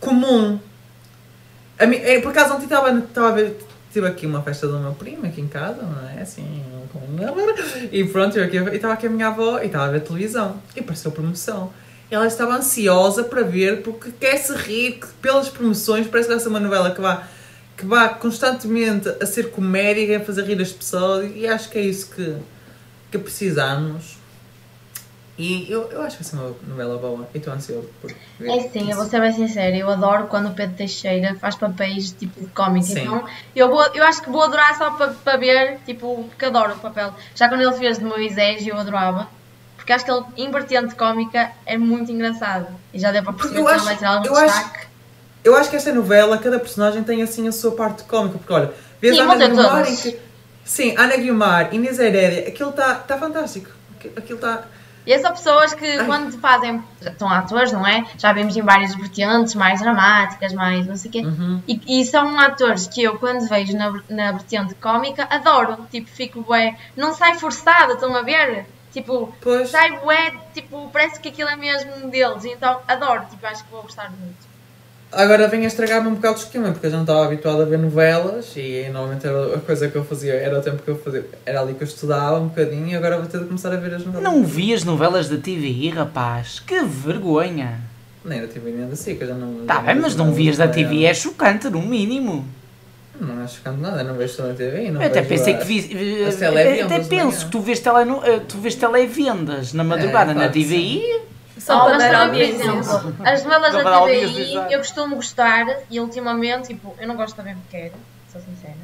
comum. A mim, é, por acaso, ontem estava a ver. Tive aqui uma festa do meu primo aqui em casa, não é? Assim, com e pronto, eu aqui- estava aqui a minha avó e estava a ver televisão. E apareceu promoção. Ela estava ansiosa para ver porque quer se rir pelas promoções. Parece que vai ser uma novela que vá, que vá constantemente a ser comédia, a fazer rir as pessoas. E acho que é isso que, que precisamos. E eu, eu acho que vai ser uma novela boa. E estou ansioso por ver. É sim, eu vou ser bem sincera, eu adoro quando o Pedro Teixeira faz papéis tipo de cómico. Sim. Então eu, vou, eu acho que vou adorar só para para ver, tipo, porque adoro o papel. Já quando ele fez de Moisés eu adorava. Porque acho que ele, em vertente cómica, é muito engraçado. E já deu para perceber Eu que ele acho- vai ter algum eu acho- destaque. Eu acho que esta novela, cada personagem tem assim a sua parte cómica, porque olha, vês Sim, a Ana Guiomar que. Sim, Ana Guiomar, Inês Herédia, aquilo está tá fantástico. Aquilo está. E são pessoas que quando fazem, são atores, não é? Já vimos em várias vertentes, mais dramáticas, mais não sei o quê. Uhum. E, e são atores que eu, quando vejo na, na vertente cómica, adoro. Tipo, fico bué. Não sai forçada, estão a ver? Tipo, Pois. sai bué, tipo, parece que aquilo é mesmo deles. Então, adoro. Tipo, acho que vou gostar muito. Agora vem a estragar-me um bocado o esquema, porque eu já não estava habituado a ver novelas e normalmente era a coisa que eu fazia, era o tempo que eu fazia, era ali que eu estudava um bocadinho e agora vou ter de começar a ver as novelas. Não vi as novelas da TVI, rapaz. Que vergonha. Nem da TV nem da SIC, eu já não. Tá já bem, mas não vias da há TV, anos. é chocante, no mínimo. Não acho chocante nada, não vejo na TV. Não Eu até pensei a- que vi. as Até penso que tu vês, teleno, eh, tu vês televendas na madrugada É, na TVI. Só Oh, para mas dar também, por audiência. exemplo, as novelas da audiência, TVI eu costumo gostar e ultimamente, tipo, eu não gosto da bem quero, sou sincera.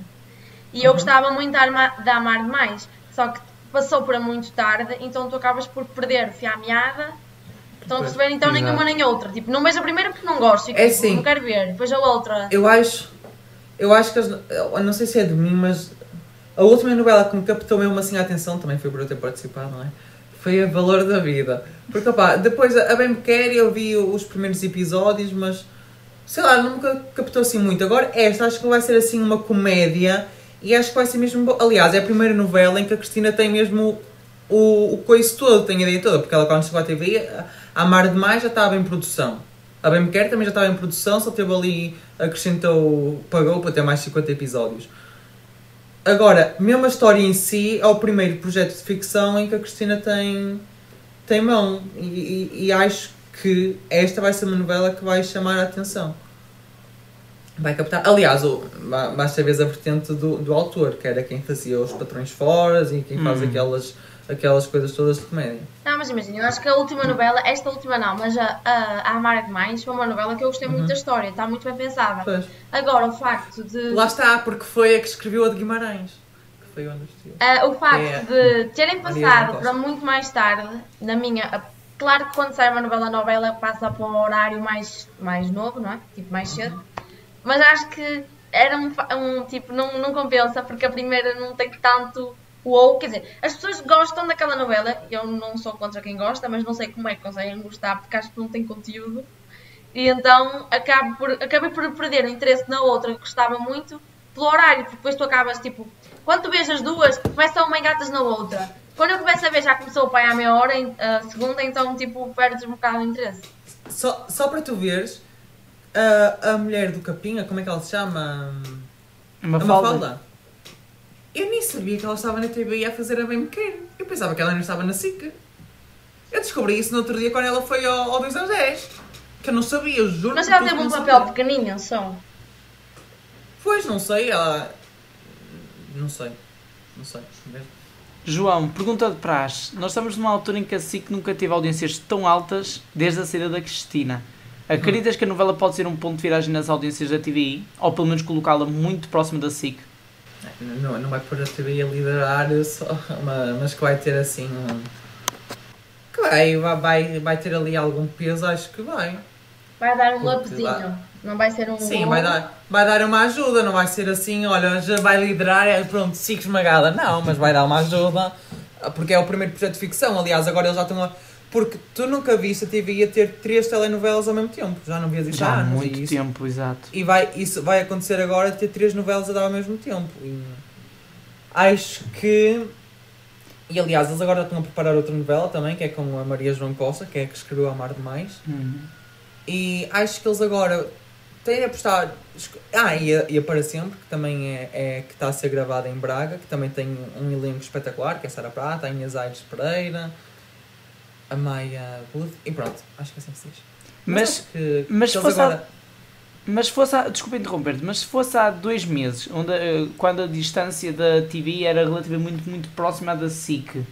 E eu gostava muito da da Amar Demais, só que passou para muito tarde, então tu acabas por perder o fio à meada. Estão a perceber? Então exato. nenhuma nem outra. Tipo, não vejo a primeira porque não gosto. Fico, É tipo, sim. Não quero ver. Depois a outra. Eu acho. Eu acho que as, eu não sei se é de mim, mas a última novela que me captou mesmo assim a atenção, também foi por eu ter participado, não é? Foi a Valor da Vida. Porque opá, depois a Bem Me Quer eu vi os primeiros episódios, mas sei lá, nunca captou assim muito. Agora esta acho que vai ser assim uma comédia e acho que vai ser mesmo. bo- Aliás, é a primeira novela em que a Cristina tem mesmo o, o coice todo, tem a ideia toda, porque ela quando chegou à TV, a Amar Demais já estava em produção. A Bem Me Quer também já estava em produção, só teve ali, acrescentou, pagou para ter mais 50 episódios. Agora, mesmo a história em si, é o primeiro projeto de ficção em que a Cristina tem, tem mão. E, e- e acho que esta vai ser uma novela que vai chamar a atenção. Vai captar. Aliás, o, ba- basta ver a vertente do, do autor, que era quem fazia os patrões fora e quem faz Hum. aquelas aquelas coisas todas de comédia. Não, mas imagina, eu acho que a última novela, esta última não, mas a, a, a Amar Demais foi uma novela que eu gostei muito da história, está muito bem pensada. Pois. Agora, o facto de. Lá está, porque foi a que escreveu a de Guimarães. Que foi onde. Ah, o facto É. de terem passado para muito mais tarde, na minha. Claro que quando sai uma novela nova ela passa para um horário mais, mais novo, não é? Tipo, mais cedo. Mas acho que era um, um tipo, não, não compensa porque a primeira não tem tanto ou Quer dizer, as pessoas gostam daquela novela, eu não sou contra quem gosta, mas não sei como é que conseguem gostar porque acho que não tem conteúdo. E então acabo por, acabei por perder o interesse na outra que gostava muito pelo horário, porque depois tu acabas tipo, quando tu vês as duas, começa uma engatas na outra. Quando eu começo a ver já começou o pai à meia hora, a segunda, então tipo, perdes um bocado o interesse. Só, só para tu veres, a, a mulher do Capinha, como é que ela se chama? Uma a falda. Mafalda. Eu nem sabia que ela estava na TVI a fazer a bem pequeno. Eu pensava que ela não estava na SIC. Eu descobri isso no outro dia quando ela foi ao, ao 2 aos 10. Que eu não sabia, eu juro. Mas que ela teve um papel sabia. pequenino só. Pois, não sei, ela. Não sei. Não sei. João, pergunta de praxe. Nós estamos numa altura em que a SIC nunca teve audiências tão altas desde a saída da Cristina. Acreditas que a novela pode ser um ponto de viragem nas audiências da TVI? Ou pelo menos colocá-la muito próxima da SIC? Não, não vai pôr a TVI a liderar, só, mas que vai ter assim um. Que vai, vai- vai, ter ali algum peso, acho que vai. Vai dar um upzinho. Não vai ser um. Sim, vai dar, vai dar uma ajuda, não vai ser assim, olha, já vai liderar, é, pronto, SIC esmagada. Não, mas vai dar uma ajuda, porque é o primeiro projeto de ficção. Aliás, agora eles já estão a. Porque tu nunca viste a TVI a ter três telenovelas ao mesmo tempo, já não vias isso Já há anos, muito e isso- tempo, exato. E vai, isso vai acontecer agora de ter três novelas a dar ao mesmo tempo. E acho que. E aliás, eles agora estão a preparar outra novela também, que é com a Maria João Costa, que é a que escreveu Amar Demais. Uhum. E acho que eles agora têm de apostar. Ah, e a, e a Para Sempre, que também é, é que está a ser gravada em Braga, que também tem um elenco espetacular, que é Sara Prata, a Inês Aires Pereira, a Maia Booth, e pronto, acho que é assim que se diz. Mas, mas que eles fosse agora. mas se fosse há, desculpa interromper-te, mas se fosse há dois meses, onde, eh, quando a distância da TV era relativamente muito, muito próxima à da SIC,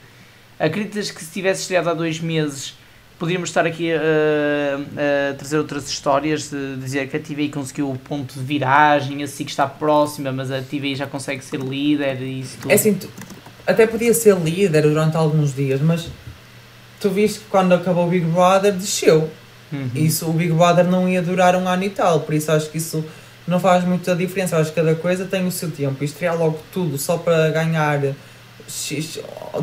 acreditas que se tivesse estreado há dois meses poderíamos estar aqui a, a trazer outras histórias, de dizer que a TVI conseguiu o ponto de viragem, a SIC está próxima, mas a TVI já consegue ser líder e isso tudo. É assim, até podia ser líder durante alguns dias, mas tu viste que quando acabou o Big Brother desceu. Uhum. Isso, o Big Brother não ia durar um ano e tal, por isso acho que isso não faz muita diferença. Acho que cada coisa tem o seu tempo. Estrear logo tudo só para ganhar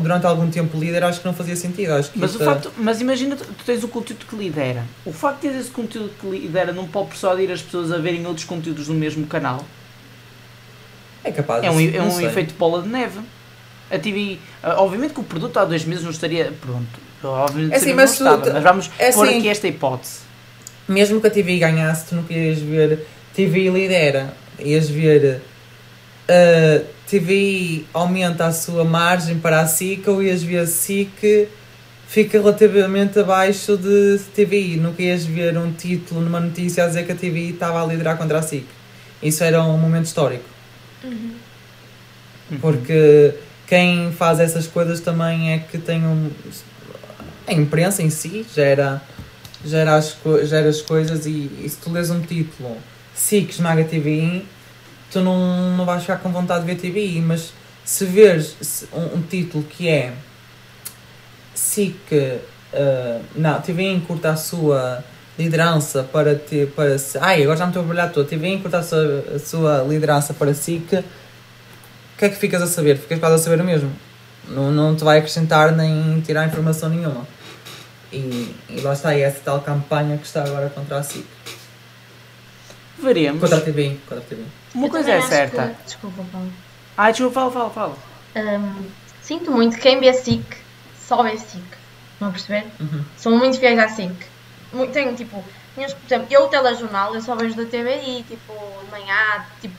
durante algum tempo líder, acho que não fazia sentido. Acho que Mas, o facto, mas imagina, tu, tu tens o conteúdo que lidera. O facto de teres esse conteúdo que lidera não pode persuadir as pessoas a verem outros conteúdos no mesmo canal. é capaz É um, é um sei. efeito bola de neve. A TV, ah, obviamente que o produto há dois meses não estaria pronto. Obviamente É assim, mas que não tu- mas vamos é pôr assim- aqui esta hipótese. Mesmo que a TV ganhasse, tu não querias ver TV lidera. Ias ver a TV aumenta a sua margem para a SIC ou ias ver a SIC fica relativamente abaixo de TVI. Nunca ias ver um título numa notícia a dizer que a TVI estava a liderar contra a SIC. Isso era um momento histórico. Porque quem faz essas coisas também é que tem um. A imprensa em si gera, gera, as, gera as coisas e, e se tu lês um título SIC esmaga TVI, tu não, não vais ficar com vontade de ver TVI, mas se veres um, um título que é SIC, uh, não, TVI encurta a sua liderança para ter, para ai, agora já me estou a brilhar toda, TVI encurta a sua, a sua liderança para SIC, o que é que ficas a saber? Ficas quase a saber o mesmo. Não, não te vai acrescentar nem tirar informação nenhuma. E, e lá está, essa tal campanha que está agora contra a SIC. Veremos. Contra a TVI. Contra a TVI. Uma Eu coisa é certa. que- Desculpa, Paulo. Ai, desculpa, fala, fala, fala. Hum, sinto muito que quem vê SIC só vê SIC. Não perceber? Uhum. São muito fiéis à SIC. Mu- Tenho tipo, minhas- por exemplo, eu o telejornal, eu só vejo da TVI, tipo, de manhã, tipo.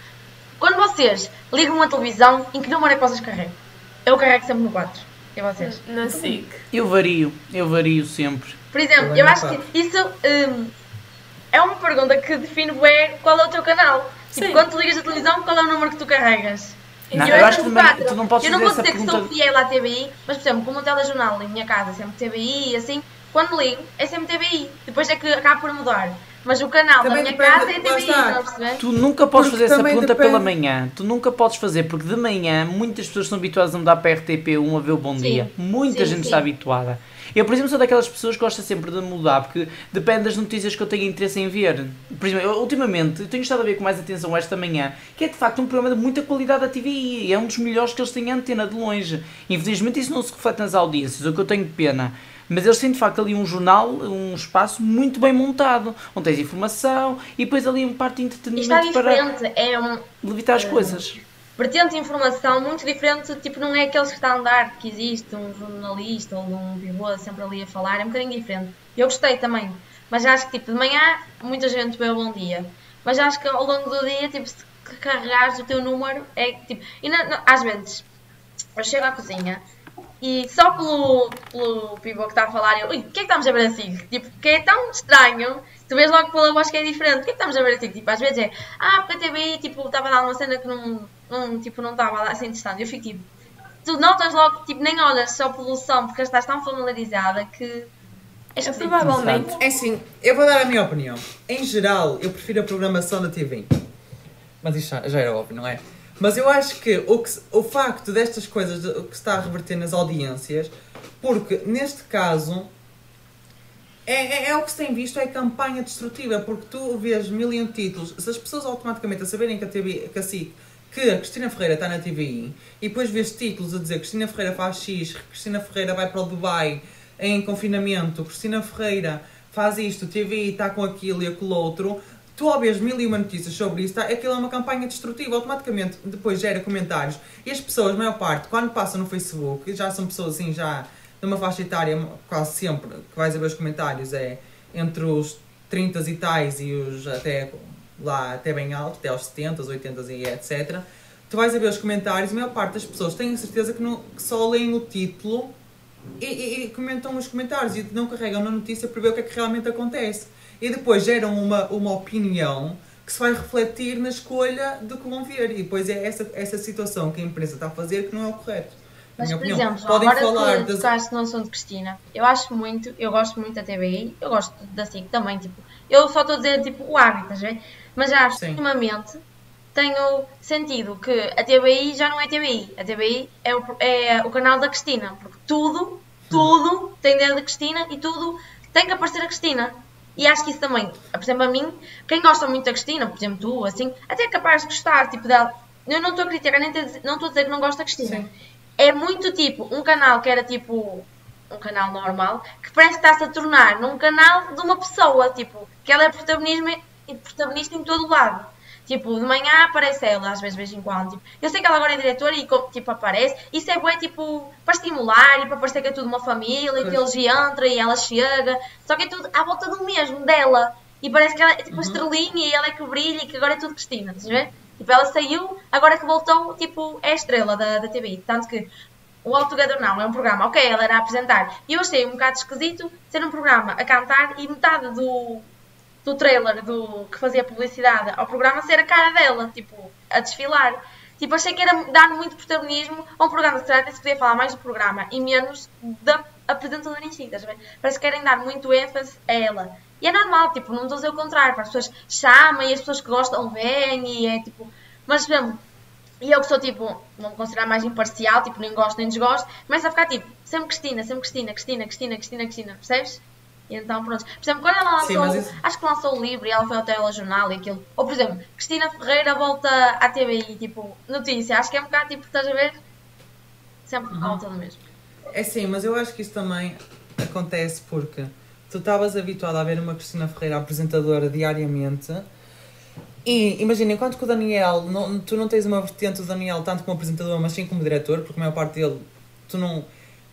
Quando vocês ligam uma televisão, em que número é que vocês carregam? Eu carrego sempre no 4. E vocês? Na SIC. Eu vario, eu vario sempre. Por exemplo, eu no acho que isso hum, é uma pergunta que define bem qual é o teu canal. Tipo, Sim. quando tu ligas a televisão, qual é o número que tu carregas? Não, eu, eu acho que quatro. tu não podes eu não vou dizer que pergunta. sou fiel à TBI, mas por exemplo, como o telejornal em minha casa é sempre TBI, assim, quando ligo é sempre TBI. Depois é que acaba por mudar. Mas o canal Também da minha depende- casa é estão a perceber? Tu nunca podes Porque fazer essa pergunta depende- pela manhã. Tu nunca podes fazer, porque de manhã muitas pessoas estão habituadas a mudar para RTP1 a ver o Bom Sim. Dia. Muita Sim, gente sim. está habituada. Eu, por exemplo, sou daquelas pessoas que gosta sempre de mudar, porque depende das notícias que eu tenho interesse em ver. Por exemplo, eu, ultimamente eu tenho estado a ver com mais atenção esta manhã, que é de facto um programa de muita qualidade da TVI. É um dos melhores que eles têm a antena de longe. Infelizmente isso não se reflete nas audiências, o que eu tenho pena. Mas eles têm de facto ali um jornal, um espaço muito bem montado, onde tens informação e depois ali uma parte de Isto está entretenimento para diferente, é um levitar as coisas. vertente de informação muito diferente, tipo, não é aqueles que está a andar que existe um jornalista ou um pivô sempre ali a falar, é um bocadinho diferente. Eu gostei também, mas acho que tipo, de manhã muita gente vê o bom dia, mas acho que ao longo do dia, tipo, se carregares o teu número, é tipo, e na- na- às vezes eu chego à cozinha e só pelo, pelo pivô que está a falar, eu, ui, o que é que estamos a ver assim? Tipo, que é tão estranho, tu vês logo pela voz que é diferente, o que é que estamos a ver assim? Tipo, às vezes é, ah, porque a TVI, tipo, estava a dar uma cena que não, não, tipo, não estava assim interessante. Eu fico tipo, tu notas logo, tipo, nem olhas só pelo som, porque estás tão familiarizada que é É provavelmente. É assim, eu vou dar a minha opinião. Em geral, eu prefiro a programação da TV. Mas isto já, já era óbvio, não é? Mas eu acho que o, que o facto destas coisas o que está a reverter nas audiências, porque neste caso é, é, é o que se tem visto, é campanha destrutiva, porque tu vês mil e um títulos, se as pessoas automaticamente a saberem que a, TV, que a SIC, que a Cristina Ferreira está na TVI, e depois vês títulos a dizer Cristina Ferreira faz X, Cristina Ferreira vai para o Dubai em confinamento, Cristina Ferreira faz isto, TVI está com aquilo e aquilo outro, tu ao mil e uma notícias sobre isso, tá, aquilo é uma campanha destrutiva, automaticamente depois gera comentários, e as pessoas, a maior parte, quando passam no Facebook, já são pessoas assim, já numa faixa etária, quase sempre, que vais a ver os comentários, é entre os 30 e tais e os até lá, até bem alto, até aos 70, 80 e etc. Tu vais a ver os comentários, a maior parte das pessoas têm a certeza que, não, que só leem o título e, e- e comentam os comentários e não carregam na notícia para ver o que é que realmente acontece. E depois geram uma, uma opinião que se vai refletir na escolha do que vão ver. E depois é essa, essa situação que a imprensa está a fazer que não é o correto. Mas, por opinião. exemplo, Podem agora falar que das... tocaste no assunto de Cristina, eu acho muito, eu gosto muito da TVI, eu gosto da SIC também, tipo, eu só estou a dizer, tipo, o hábito, ver? Mas acho que, ultimamente, tenho sentido que a TVI já não é TVI, a TVI é o, é o canal da Cristina, porque tudo, tudo tem dedo da Cristina e tudo tem que aparecer a Cristina. E acho que isso também, por exemplo, a mim, quem gosta muito da Cristina, por exemplo, tu, assim, até é capaz de gostar, tipo, dela. Eu não estou a criticar, nem não estou a dizer que não gosto da Cristina Sim. é muito tipo um canal que era tipo um canal normal que parece que está-se a tornar num canal de uma pessoa, tipo, que ela é protagonista em todo o lado. Tipo, de manhã aparece ela, às vezes, de vez em quando. Tipo, eu sei que ela agora é diretora e tipo, aparece. Isso é bom, tipo, para estimular e para parecer que é tudo uma família e que eles entram e ela chega. Só que é tudo à volta do mesmo, dela. E parece que ela é tipo a estrelinha e ela é que brilha e que agora é tudo Cristina, estás a ver? Tipo, ela saiu, agora que voltou, tipo, é a estrela da, da TV. Tanto que o All Together não é um programa, ok, ela era a apresentar. E eu achei um bocado esquisito ser um programa a cantar e metade do, do trailer do, que fazia publicidade ao programa ser a cara dela, tipo, a desfilar. Tipo, achei que era dar muito protagonismo a um programa que se podia falar mais do programa e menos da apresentadora em si, estás? Parece que querem dar muito ênfase a ela. E é normal, tipo, não estou a dizer o contrário, para as pessoas chamam e as pessoas que gostam vêm e é tipo. Mas, exemplo, e eu que sou tipo, não me considerar mais imparcial, tipo, nem gosto nem desgosto, começa a ficar tipo, sempre Cristina, sempre Cristina, Cristina, Cristina, Cristina, Cristina, percebes? E então, pronto. Por exemplo, quando ela lançou, Sim, isso- acho que lançou o livro e ela foi ao telejornal e aquilo. Ou, por exemplo, Cristina Ferreira volta à TVI, tipo, notícia. Acho que é um bocado tipo, estás a ver? Sempre Uhum. volta do mesmo. É sim, mas eu acho que isso também acontece porque tu estavas habituado a ver uma Cristina Ferreira apresentadora diariamente e imagina, enquanto que o Daniel, não, tu não tens uma vertente do Daniel tanto como apresentador, mas sim como diretor, porque a maior parte dele, tu não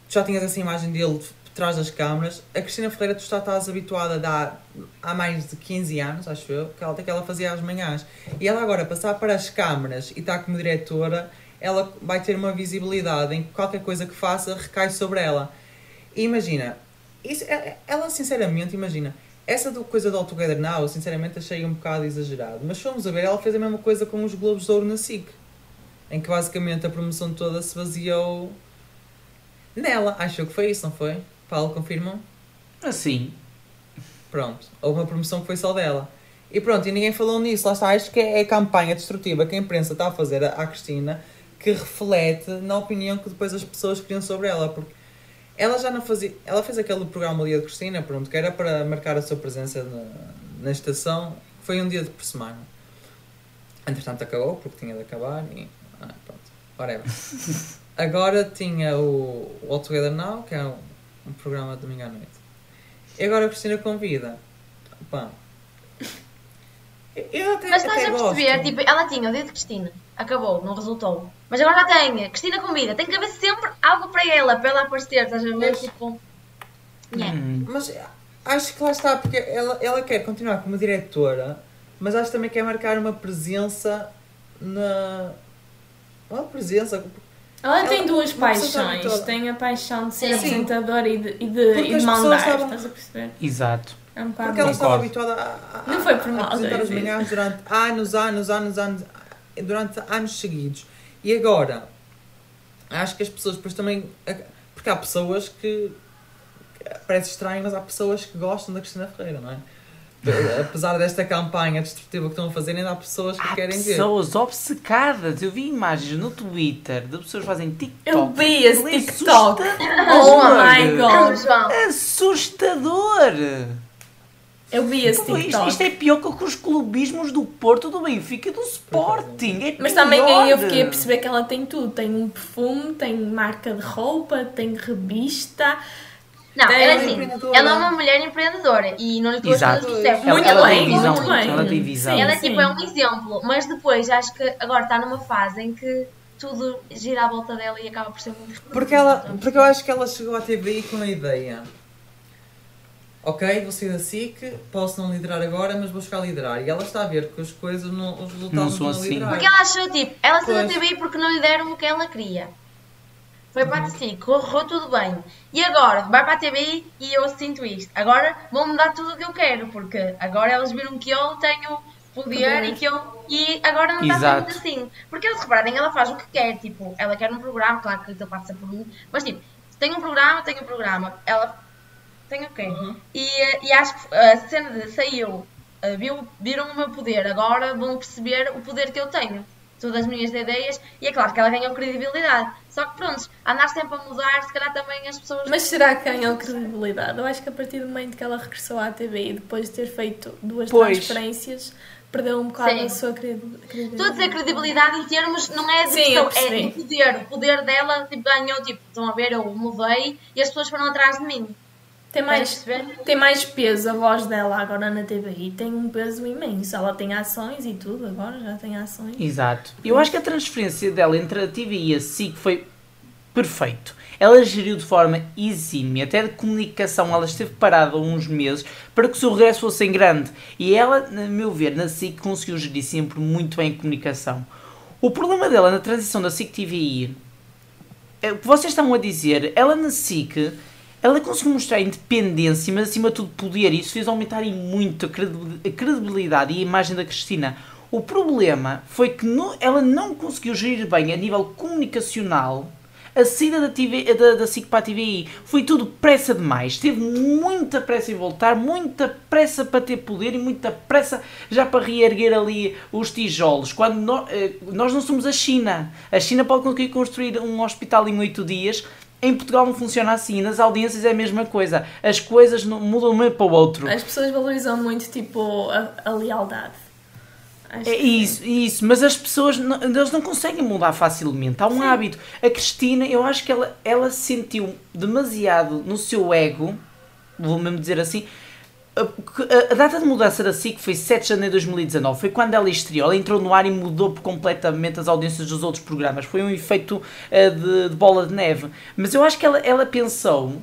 tu já tinhas essa imagem dele trás das câmaras. A Cristina Ferreira, tu já estás habituada a há, mais de 15 anos, acho eu, que ela, que ela fazia às manhãs. E ela agora passar para as câmaras e estar como diretora, ela vai ter uma visibilidade em que qualquer coisa que faça recai sobre ela. E imagina, isso, é- ela sinceramente, imagina, essa do, coisa do All Together Now, eu sinceramente achei um bocado exagerado. Mas fomos a ver, ela fez a mesma coisa com os Globos de Ouro na SIC. em que basicamente a promoção toda se baseou nela. Acho que foi isso, não foi? Paulo, confirmam? Assim. Pronto, houve uma promoção que foi só dela. E pronto, e ninguém falou nisso. Lá está, acho que é a campanha destrutiva que a imprensa está a fazer à Cristina que reflete na opinião que depois as pessoas criam sobre ela. Porque ela já não fazia. Ela fez aquele programa Dia de Cristina, pronto, que era para marcar a sua presença na, na estação. Foi um dia de por semana. Entretanto acabou, porque tinha de acabar e. Ah, pronto, whatever. (laughs) Agora tinha o o All Together Now, que é um, um programa de domingo à noite. E agora a Cristina convida. Pá. Eu até, Mas estás até a perceber, gosto. tipo, ela tinha o dia de Cristina, acabou, não resultou. Mas agora já tem, Cristina convida, tem que haver sempre algo para ela, para ela aparecer, estás a ver? Mas- Tipo. Hum. Mas acho que lá está, porque ela, ela quer continuar como diretora, mas acho que também quer marcar uma presença na. Uma presença. Ela Ela- tem duas paixões. Tem a paixão de ser apresentadora e de, e de, e de mandar. estavam- Estás a perceber? Exato. É um bocado Porque ela estava habituada a, a, Não foi por a mal, apresentar as manhãs durante anos, anos, anos, anos, durante anos seguidos. E agora, acho que as pessoas depois também. Porque há pessoas que. Parece estranho, mas há pessoas que gostam da Cristina Ferreira, não é? (laughs) Apesar desta campanha destrutiva que estão a fazer, ainda há pessoas que Há querem ver. pessoas obcecadas. Eu vi imagens no Twitter de pessoas que fazem TikTok. Eu vi esse é TikTok. assustador. Oh my god. Assustador! Eu vi esse Pô, isto, TikTok. isto é pior que os clubismo do Porto, do Benfica e do Sporting. É Mas também aí eu fiquei a perceber que ela tem tudo. Tem um perfume, tem marca de roupa, tem revista. Não, ela, uma assim, ela é uma mulher empreendedora e não lhe a Exato. percebe. Ela, Muito ela bem, visão, muito bem. ela tem visão. Sim. Ela é tipo, é um exemplo, mas depois acho que agora está numa fase em que tudo gira à volta dela e acaba por ser muito Porque, ela, porque eu acho que ela chegou à TVI com a ideia. Ok, vou sair da SIC, posso não liderar agora, mas vou chegar a liderar. E ela está a ver que as coisas, não, os resultados Não não são assim. liderar. Porque ela achou tipo, ela saiu da. TVI porque não lhe deram o que ela queria. Foi para a TVI, correu tudo bem. E agora vai para a TVI e eu sinto isto. Agora vão me dar tudo o que eu quero, porque agora elas viram que eu tenho poder, e que eu. E agora não está muito assim. Porque eles reparem, ela faz o que quer, tipo, ela quer um programa, claro que ele passa por mim, mas tipo, tem um programa, tem um programa. Ela tem o quê? E, eh, e acho que a cena de saiu, eh, viu, viram o meu poder, agora vão perceber o poder que eu tenho. Todas as minhas ideias, e é claro que ela ganhou credibilidade. Só que pronto, andar sempre a mudar, se calhar também as pessoas. Mas será que ganhou credibilidade? Eu acho que a partir do momento que ela regressou à TV e depois de ter feito duas Pois. transferências, perdeu um bocado Sim. a sua credi- credibilidade. Estou a dizer credibilidade em termos, não é de Sim, questão, é percebi. de poder. O poder dela tipo, ganhou, tipo, estão a ver, eu mudei e as pessoas foram atrás de mim. Tem mais, tem mais peso a voz dela agora na TVI, tem um peso imenso. Ela tem ações e tudo, agora já tem ações. Exato. Eu acho que a transferência dela entre a TV e a SIC foi perfeito. Ela geriu de forma exímia, até de comunicação, ela esteve parada uns meses para que o seu regresso fosse em grande. E ela, na meu ver, na SIC conseguiu gerir sempre muito bem a comunicação. O problema dela na transição da SIC TVI, é o que vocês estavam a dizer, ela na SIC, ela conseguiu mostrar independência, mas acima de tudo poder, e isso fez aumentar muito a credibil- a credibilidade e a imagem da Cristina. O problema foi que no- ela não conseguiu gerir bem a nível comunicacional a saída da, TV, da, da para a TVI. Foi tudo pressa demais. Teve muita pressa em voltar, muita pressa para ter poder e muita pressa já para reerguer ali os tijolos. Quando nó- eh, nós não somos a China. A China pode conseguir construir um hospital em 8 dias. Em Portugal não funciona assim. Nas audiências é a mesma coisa. As coisas não mudam de um para o outro. As pessoas valorizam muito, tipo, a, a lealdade. Acho É que sim. isso, isso, mas as pessoas não, eles não conseguem mudar facilmente. Há um hábito. A Cristina, eu acho que ela, ela sentiu demasiado no seu ego, vou mesmo dizer assim. A, a- data de mudança da SIC foi 7 de janeiro de 2019. Foi quando ela estreou. Ela entrou no ar e mudou completamente as audiências dos outros programas. Foi um efeito eh, de, de bola de neve. Mas eu acho que ela, ela pensou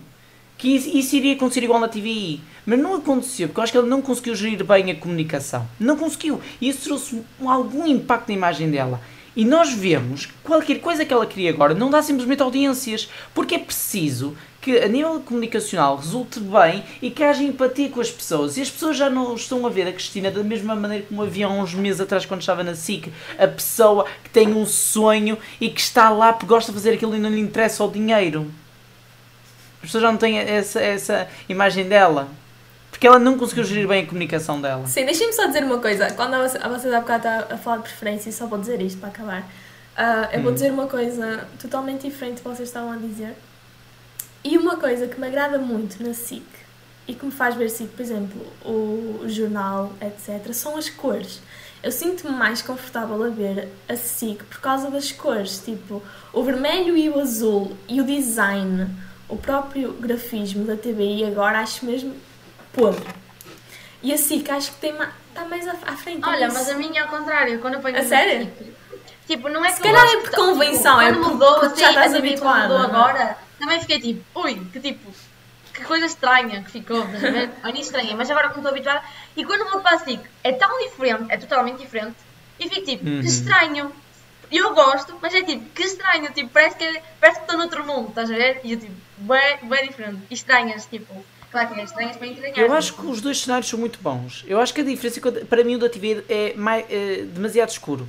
que isso, isso iria acontecer igual na TVI. Mas não aconteceu, porque eu acho que ela não conseguiu gerir bem a comunicação. Não conseguiu. E isso trouxe um- algum impacto na imagem dela. E nós vemos que qualquer coisa que ela cria agora não dá simplesmente audiências, porque é preciso que a nível comunicacional resulte bem e que haja empatia com as pessoas. E as pessoas já não estão a ver a Cristina da mesma maneira como havia há uns meses atrás quando estava na SIC. A pessoa que tem um sonho e que está lá porque gosta de fazer aquilo e não lhe interessa o dinheiro. As pessoas já não têm essa, essa imagem dela. Porque ela não conseguiu gerir bem a comunicação dela. Sim, deixem-me só dizer uma coisa. Quando a vocês a vocês há bocado está a falar de preferência, só vou dizer isto para acabar. Ah, eu vou Hum. dizer uma coisa totalmente diferente do que vocês estavam a dizer. E uma coisa que me agrada muito na SIC e que me faz ver SIC, por exemplo, o, jornal, etc., são as cores. Eu sinto-me mais confortável a ver a SIC por causa das cores, tipo o vermelho e o azul e o design, o próprio grafismo da TVI agora acho mesmo podre. E a SIC acho que tem ma- está mais à, à frente. Olha, mas a minha é ao contrário, quando eu ponho A sério? SIC, Tipo, não é Se que eu calhar é por convenção, tipo, é quando porque mudou, já assim, estás habituada, mudou é? agora, também fiquei tipo, ui, que tipo, que coisa estranha que ficou, estás a ver? Ao início estranha, mas agora como estou habituada, e quando vou para a SIC, é tão diferente, é totalmente diferente, e fico tipo, Uhum. que estranho. Eu gosto, mas é tipo, que estranho, tipo, parece que, parece que estou noutro mundo, estás a ver? E eu tipo, bem, bem diferente, e estranhas, tipo, estranhas para entranhar. Eu acho que os dois cenários são muito bons. Eu acho que a diferença é para mim o da TV é mais, é demasiado escuro.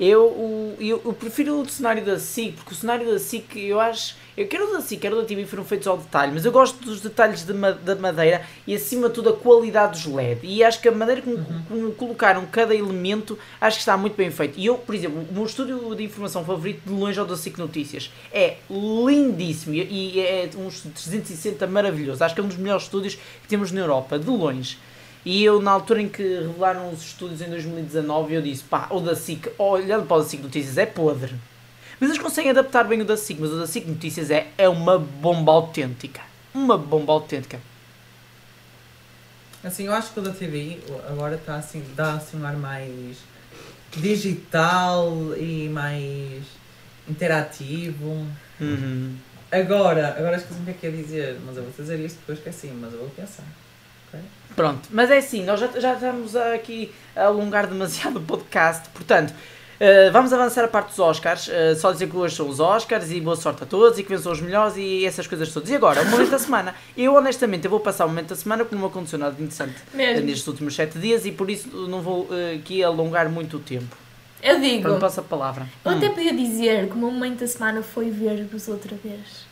Eu, o- eu, eu prefiro o cenário da SIC, porque o cenário da SIC eu acho. Eu quero o da SIC, quero o da TV foram feitos ao detalhe, mas eu gosto dos detalhes de ma- da madeira e acima de tudo a qualidade dos LED. E acho que a maneira como, como colocaram cada elemento acho que está muito bem feito. E eu, por exemplo, o meu estúdio de informação favorito de longe é o da SIC Notícias. É lindíssimo e, e é um estúdio 360 maravilhoso. Acho que é um dos melhores estúdios que temos na Europa, de longe. E eu, na altura em que revelaram os estúdios em 2019, eu disse: pá, o da SIC, olhando para o da SIC Notícias, é podre. Mas eles conseguem adaptar bem o da SIC, mas o da SIC Notícias é, é uma bomba autêntica. Uma bomba autêntica. Assim, eu acho que o da TV agora está assim, dá assim um ar mais digital e mais interativo. Uhum. Agora, agora esqueci-me o que é que ia dizer, mas eu vou dizer isto depois que assim, mas eu vou pensar. Pronto, mas é assim, nós já, já estamos aqui a alongar demasiado o podcast, portanto, eh, vamos avançar a parte dos Oscars, eh, só dizer que hoje são os Oscars e boa sorte a todos e que vençam os melhores e essas coisas todas. E agora, o momento da semana. Eu honestamente eu vou passar o momento da semana porque não aconteceu nada de interessante Mesmo. nestes últimos 7 dias e por isso não vou eh, aqui alongar muito o tempo. Eu digo, Pronto, passo a palavra. eu Hum. até podia dizer que o meu momento da semana foi ver-vos outra vez.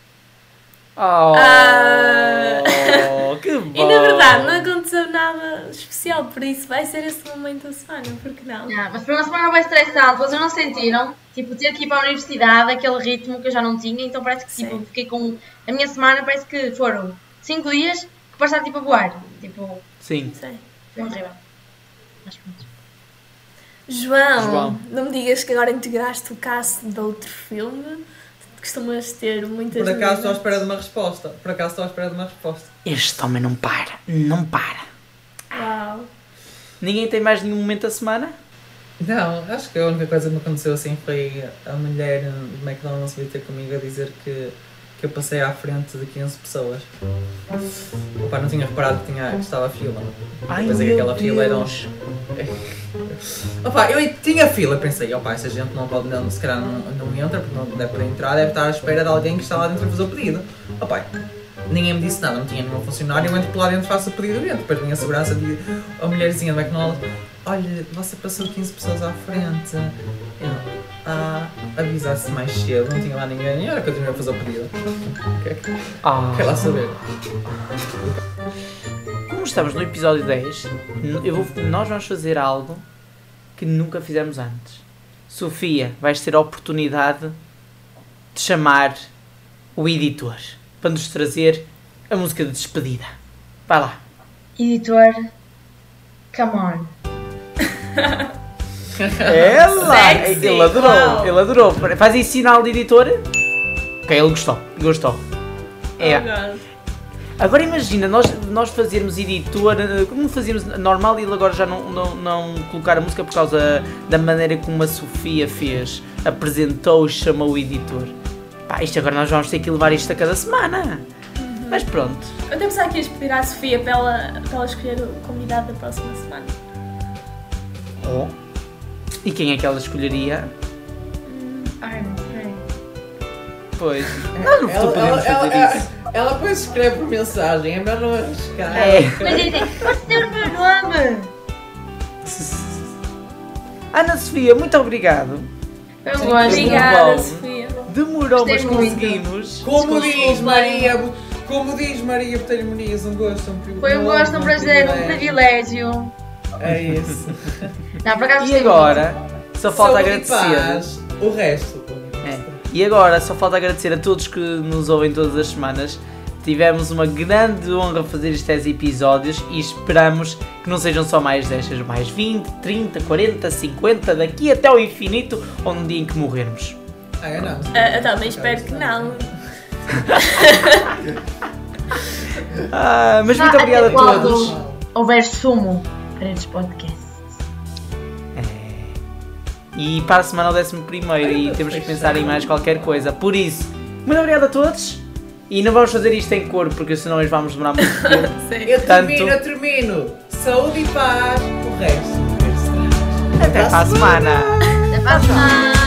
Oh, Ah. (laughs) que bom! E na verdade não aconteceu nada especial, por isso vai ser esse momento da semana, porque não? Ah, mas foi uma semana bem estressante, vocês não sentiram? Tipo, ter que ir para a universidade, aquele ritmo que eu já não tinha, então parece que tipo, Sim. fiquei com. A minha semana parece que foram 5 dias que passaram tipo a voar. Tipo, Sim. Sei. foi horrível. Mas pronto. João, João. não me digas que agora integraste o cast de outro filme. Costumas ter muitas Por acaso estou à espera de uma resposta. Por acaso estou à espera de uma resposta. Este homem não para, não para. Uau. Ninguém tem mais nenhum momento da semana? Não, acho que a única coisa que me aconteceu assim foi a mulher do McDonald's vir ter comigo a dizer que, que eu passei à frente de 15 pessoas. Opa, não tinha reparado que, tinha, que estava a fila. Ai, Pensei que meu aquela fila era Deus. (laughs) Opa, eu tinha fila, pensei, opa, essa gente não pode, não, se calhar não, não entra, porque não deve para entrar, deve estar à espera de alguém que está lá dentro a fazer o pedido. Opa, ninguém me disse nada, não tinha nenhum funcionário, eu entro por lá dentro, faço o pedido dentro. Depois vem a segurança de a mulherzinha do McDonald's, olha, você passou 15 pessoas à frente. Eu, ah, avisasse mais cedo, não tinha lá ninguém, e era que eu tinha a fazer o pedido. Quer, Ah. quer lá saber? Como estamos no episódio 10, n- eu vou- nós vamos fazer algo que nunca fizemos antes. Sofia, vais ter a oportunidade de chamar o editor para nos trazer a música de despedida. Vai lá. Editor, come on. (laughs) Ela! Sexy, Ele adorou, uau. ele adorou. Faz aí sinal de editor. Ok, ele gostou, gostou. É. Oh. Agora imagina, nós, nós fazermos editor, como fazíamos normal e ele agora já não, não, não colocar a música por causa da maneira como a Sofia fez, apresentou e chamou o editor. Pá, isto agora nós vamos ter que levar isto a cada semana. Mas pronto. Eu até pensava que ias pedir à Sofia para ela, para ela escolher o convidado da próxima semana. Oh. E quem é que ela escolheria? Ai, não sei. Pois. Nós no futuro podemos fazer ela, isso. ela depois escreve por mensagem, é melhor não arriscar. É. Mas dizem, pode ser o meu nome. Ana Sofia, muito obrigado. Eu gosto. Obrigada. Sofia. Demorou, mas Gostei conseguimos. Como diz. Maria, como diz Maria Botelho Muniz, um gosto, um privilégio. Foi um gosto, um prazer, um privilégio. É isso. (laughs) Não, por acaso E agora, só falta Saúde e agradecer. paz. O resto. É. E agora, só falta agradecer a todos que nos ouvem todas as semanas. Tivemos uma grande honra fazer estes 10 episódios e esperamos que não sejam só mais 10, sejam mais 20, 30, 40, 50, daqui até ao infinito ou no dia em que morrermos. Ah, eu não. Ah, eu também espero que não. (laughs) Ah, mas muito obrigado a todos. Houver sumo estes podcasts. E para a semana ao 11 primeiro e temos que pensar em mais qualquer coisa. Por isso, muito obrigado a todos. E não vamos fazer isto em cor, porque senão nós vamos demorar muito tempo. (laughs) Eu Tanto- termino, eu termino. Saúde e paz. O resto. Até para a semana. Até para a semana.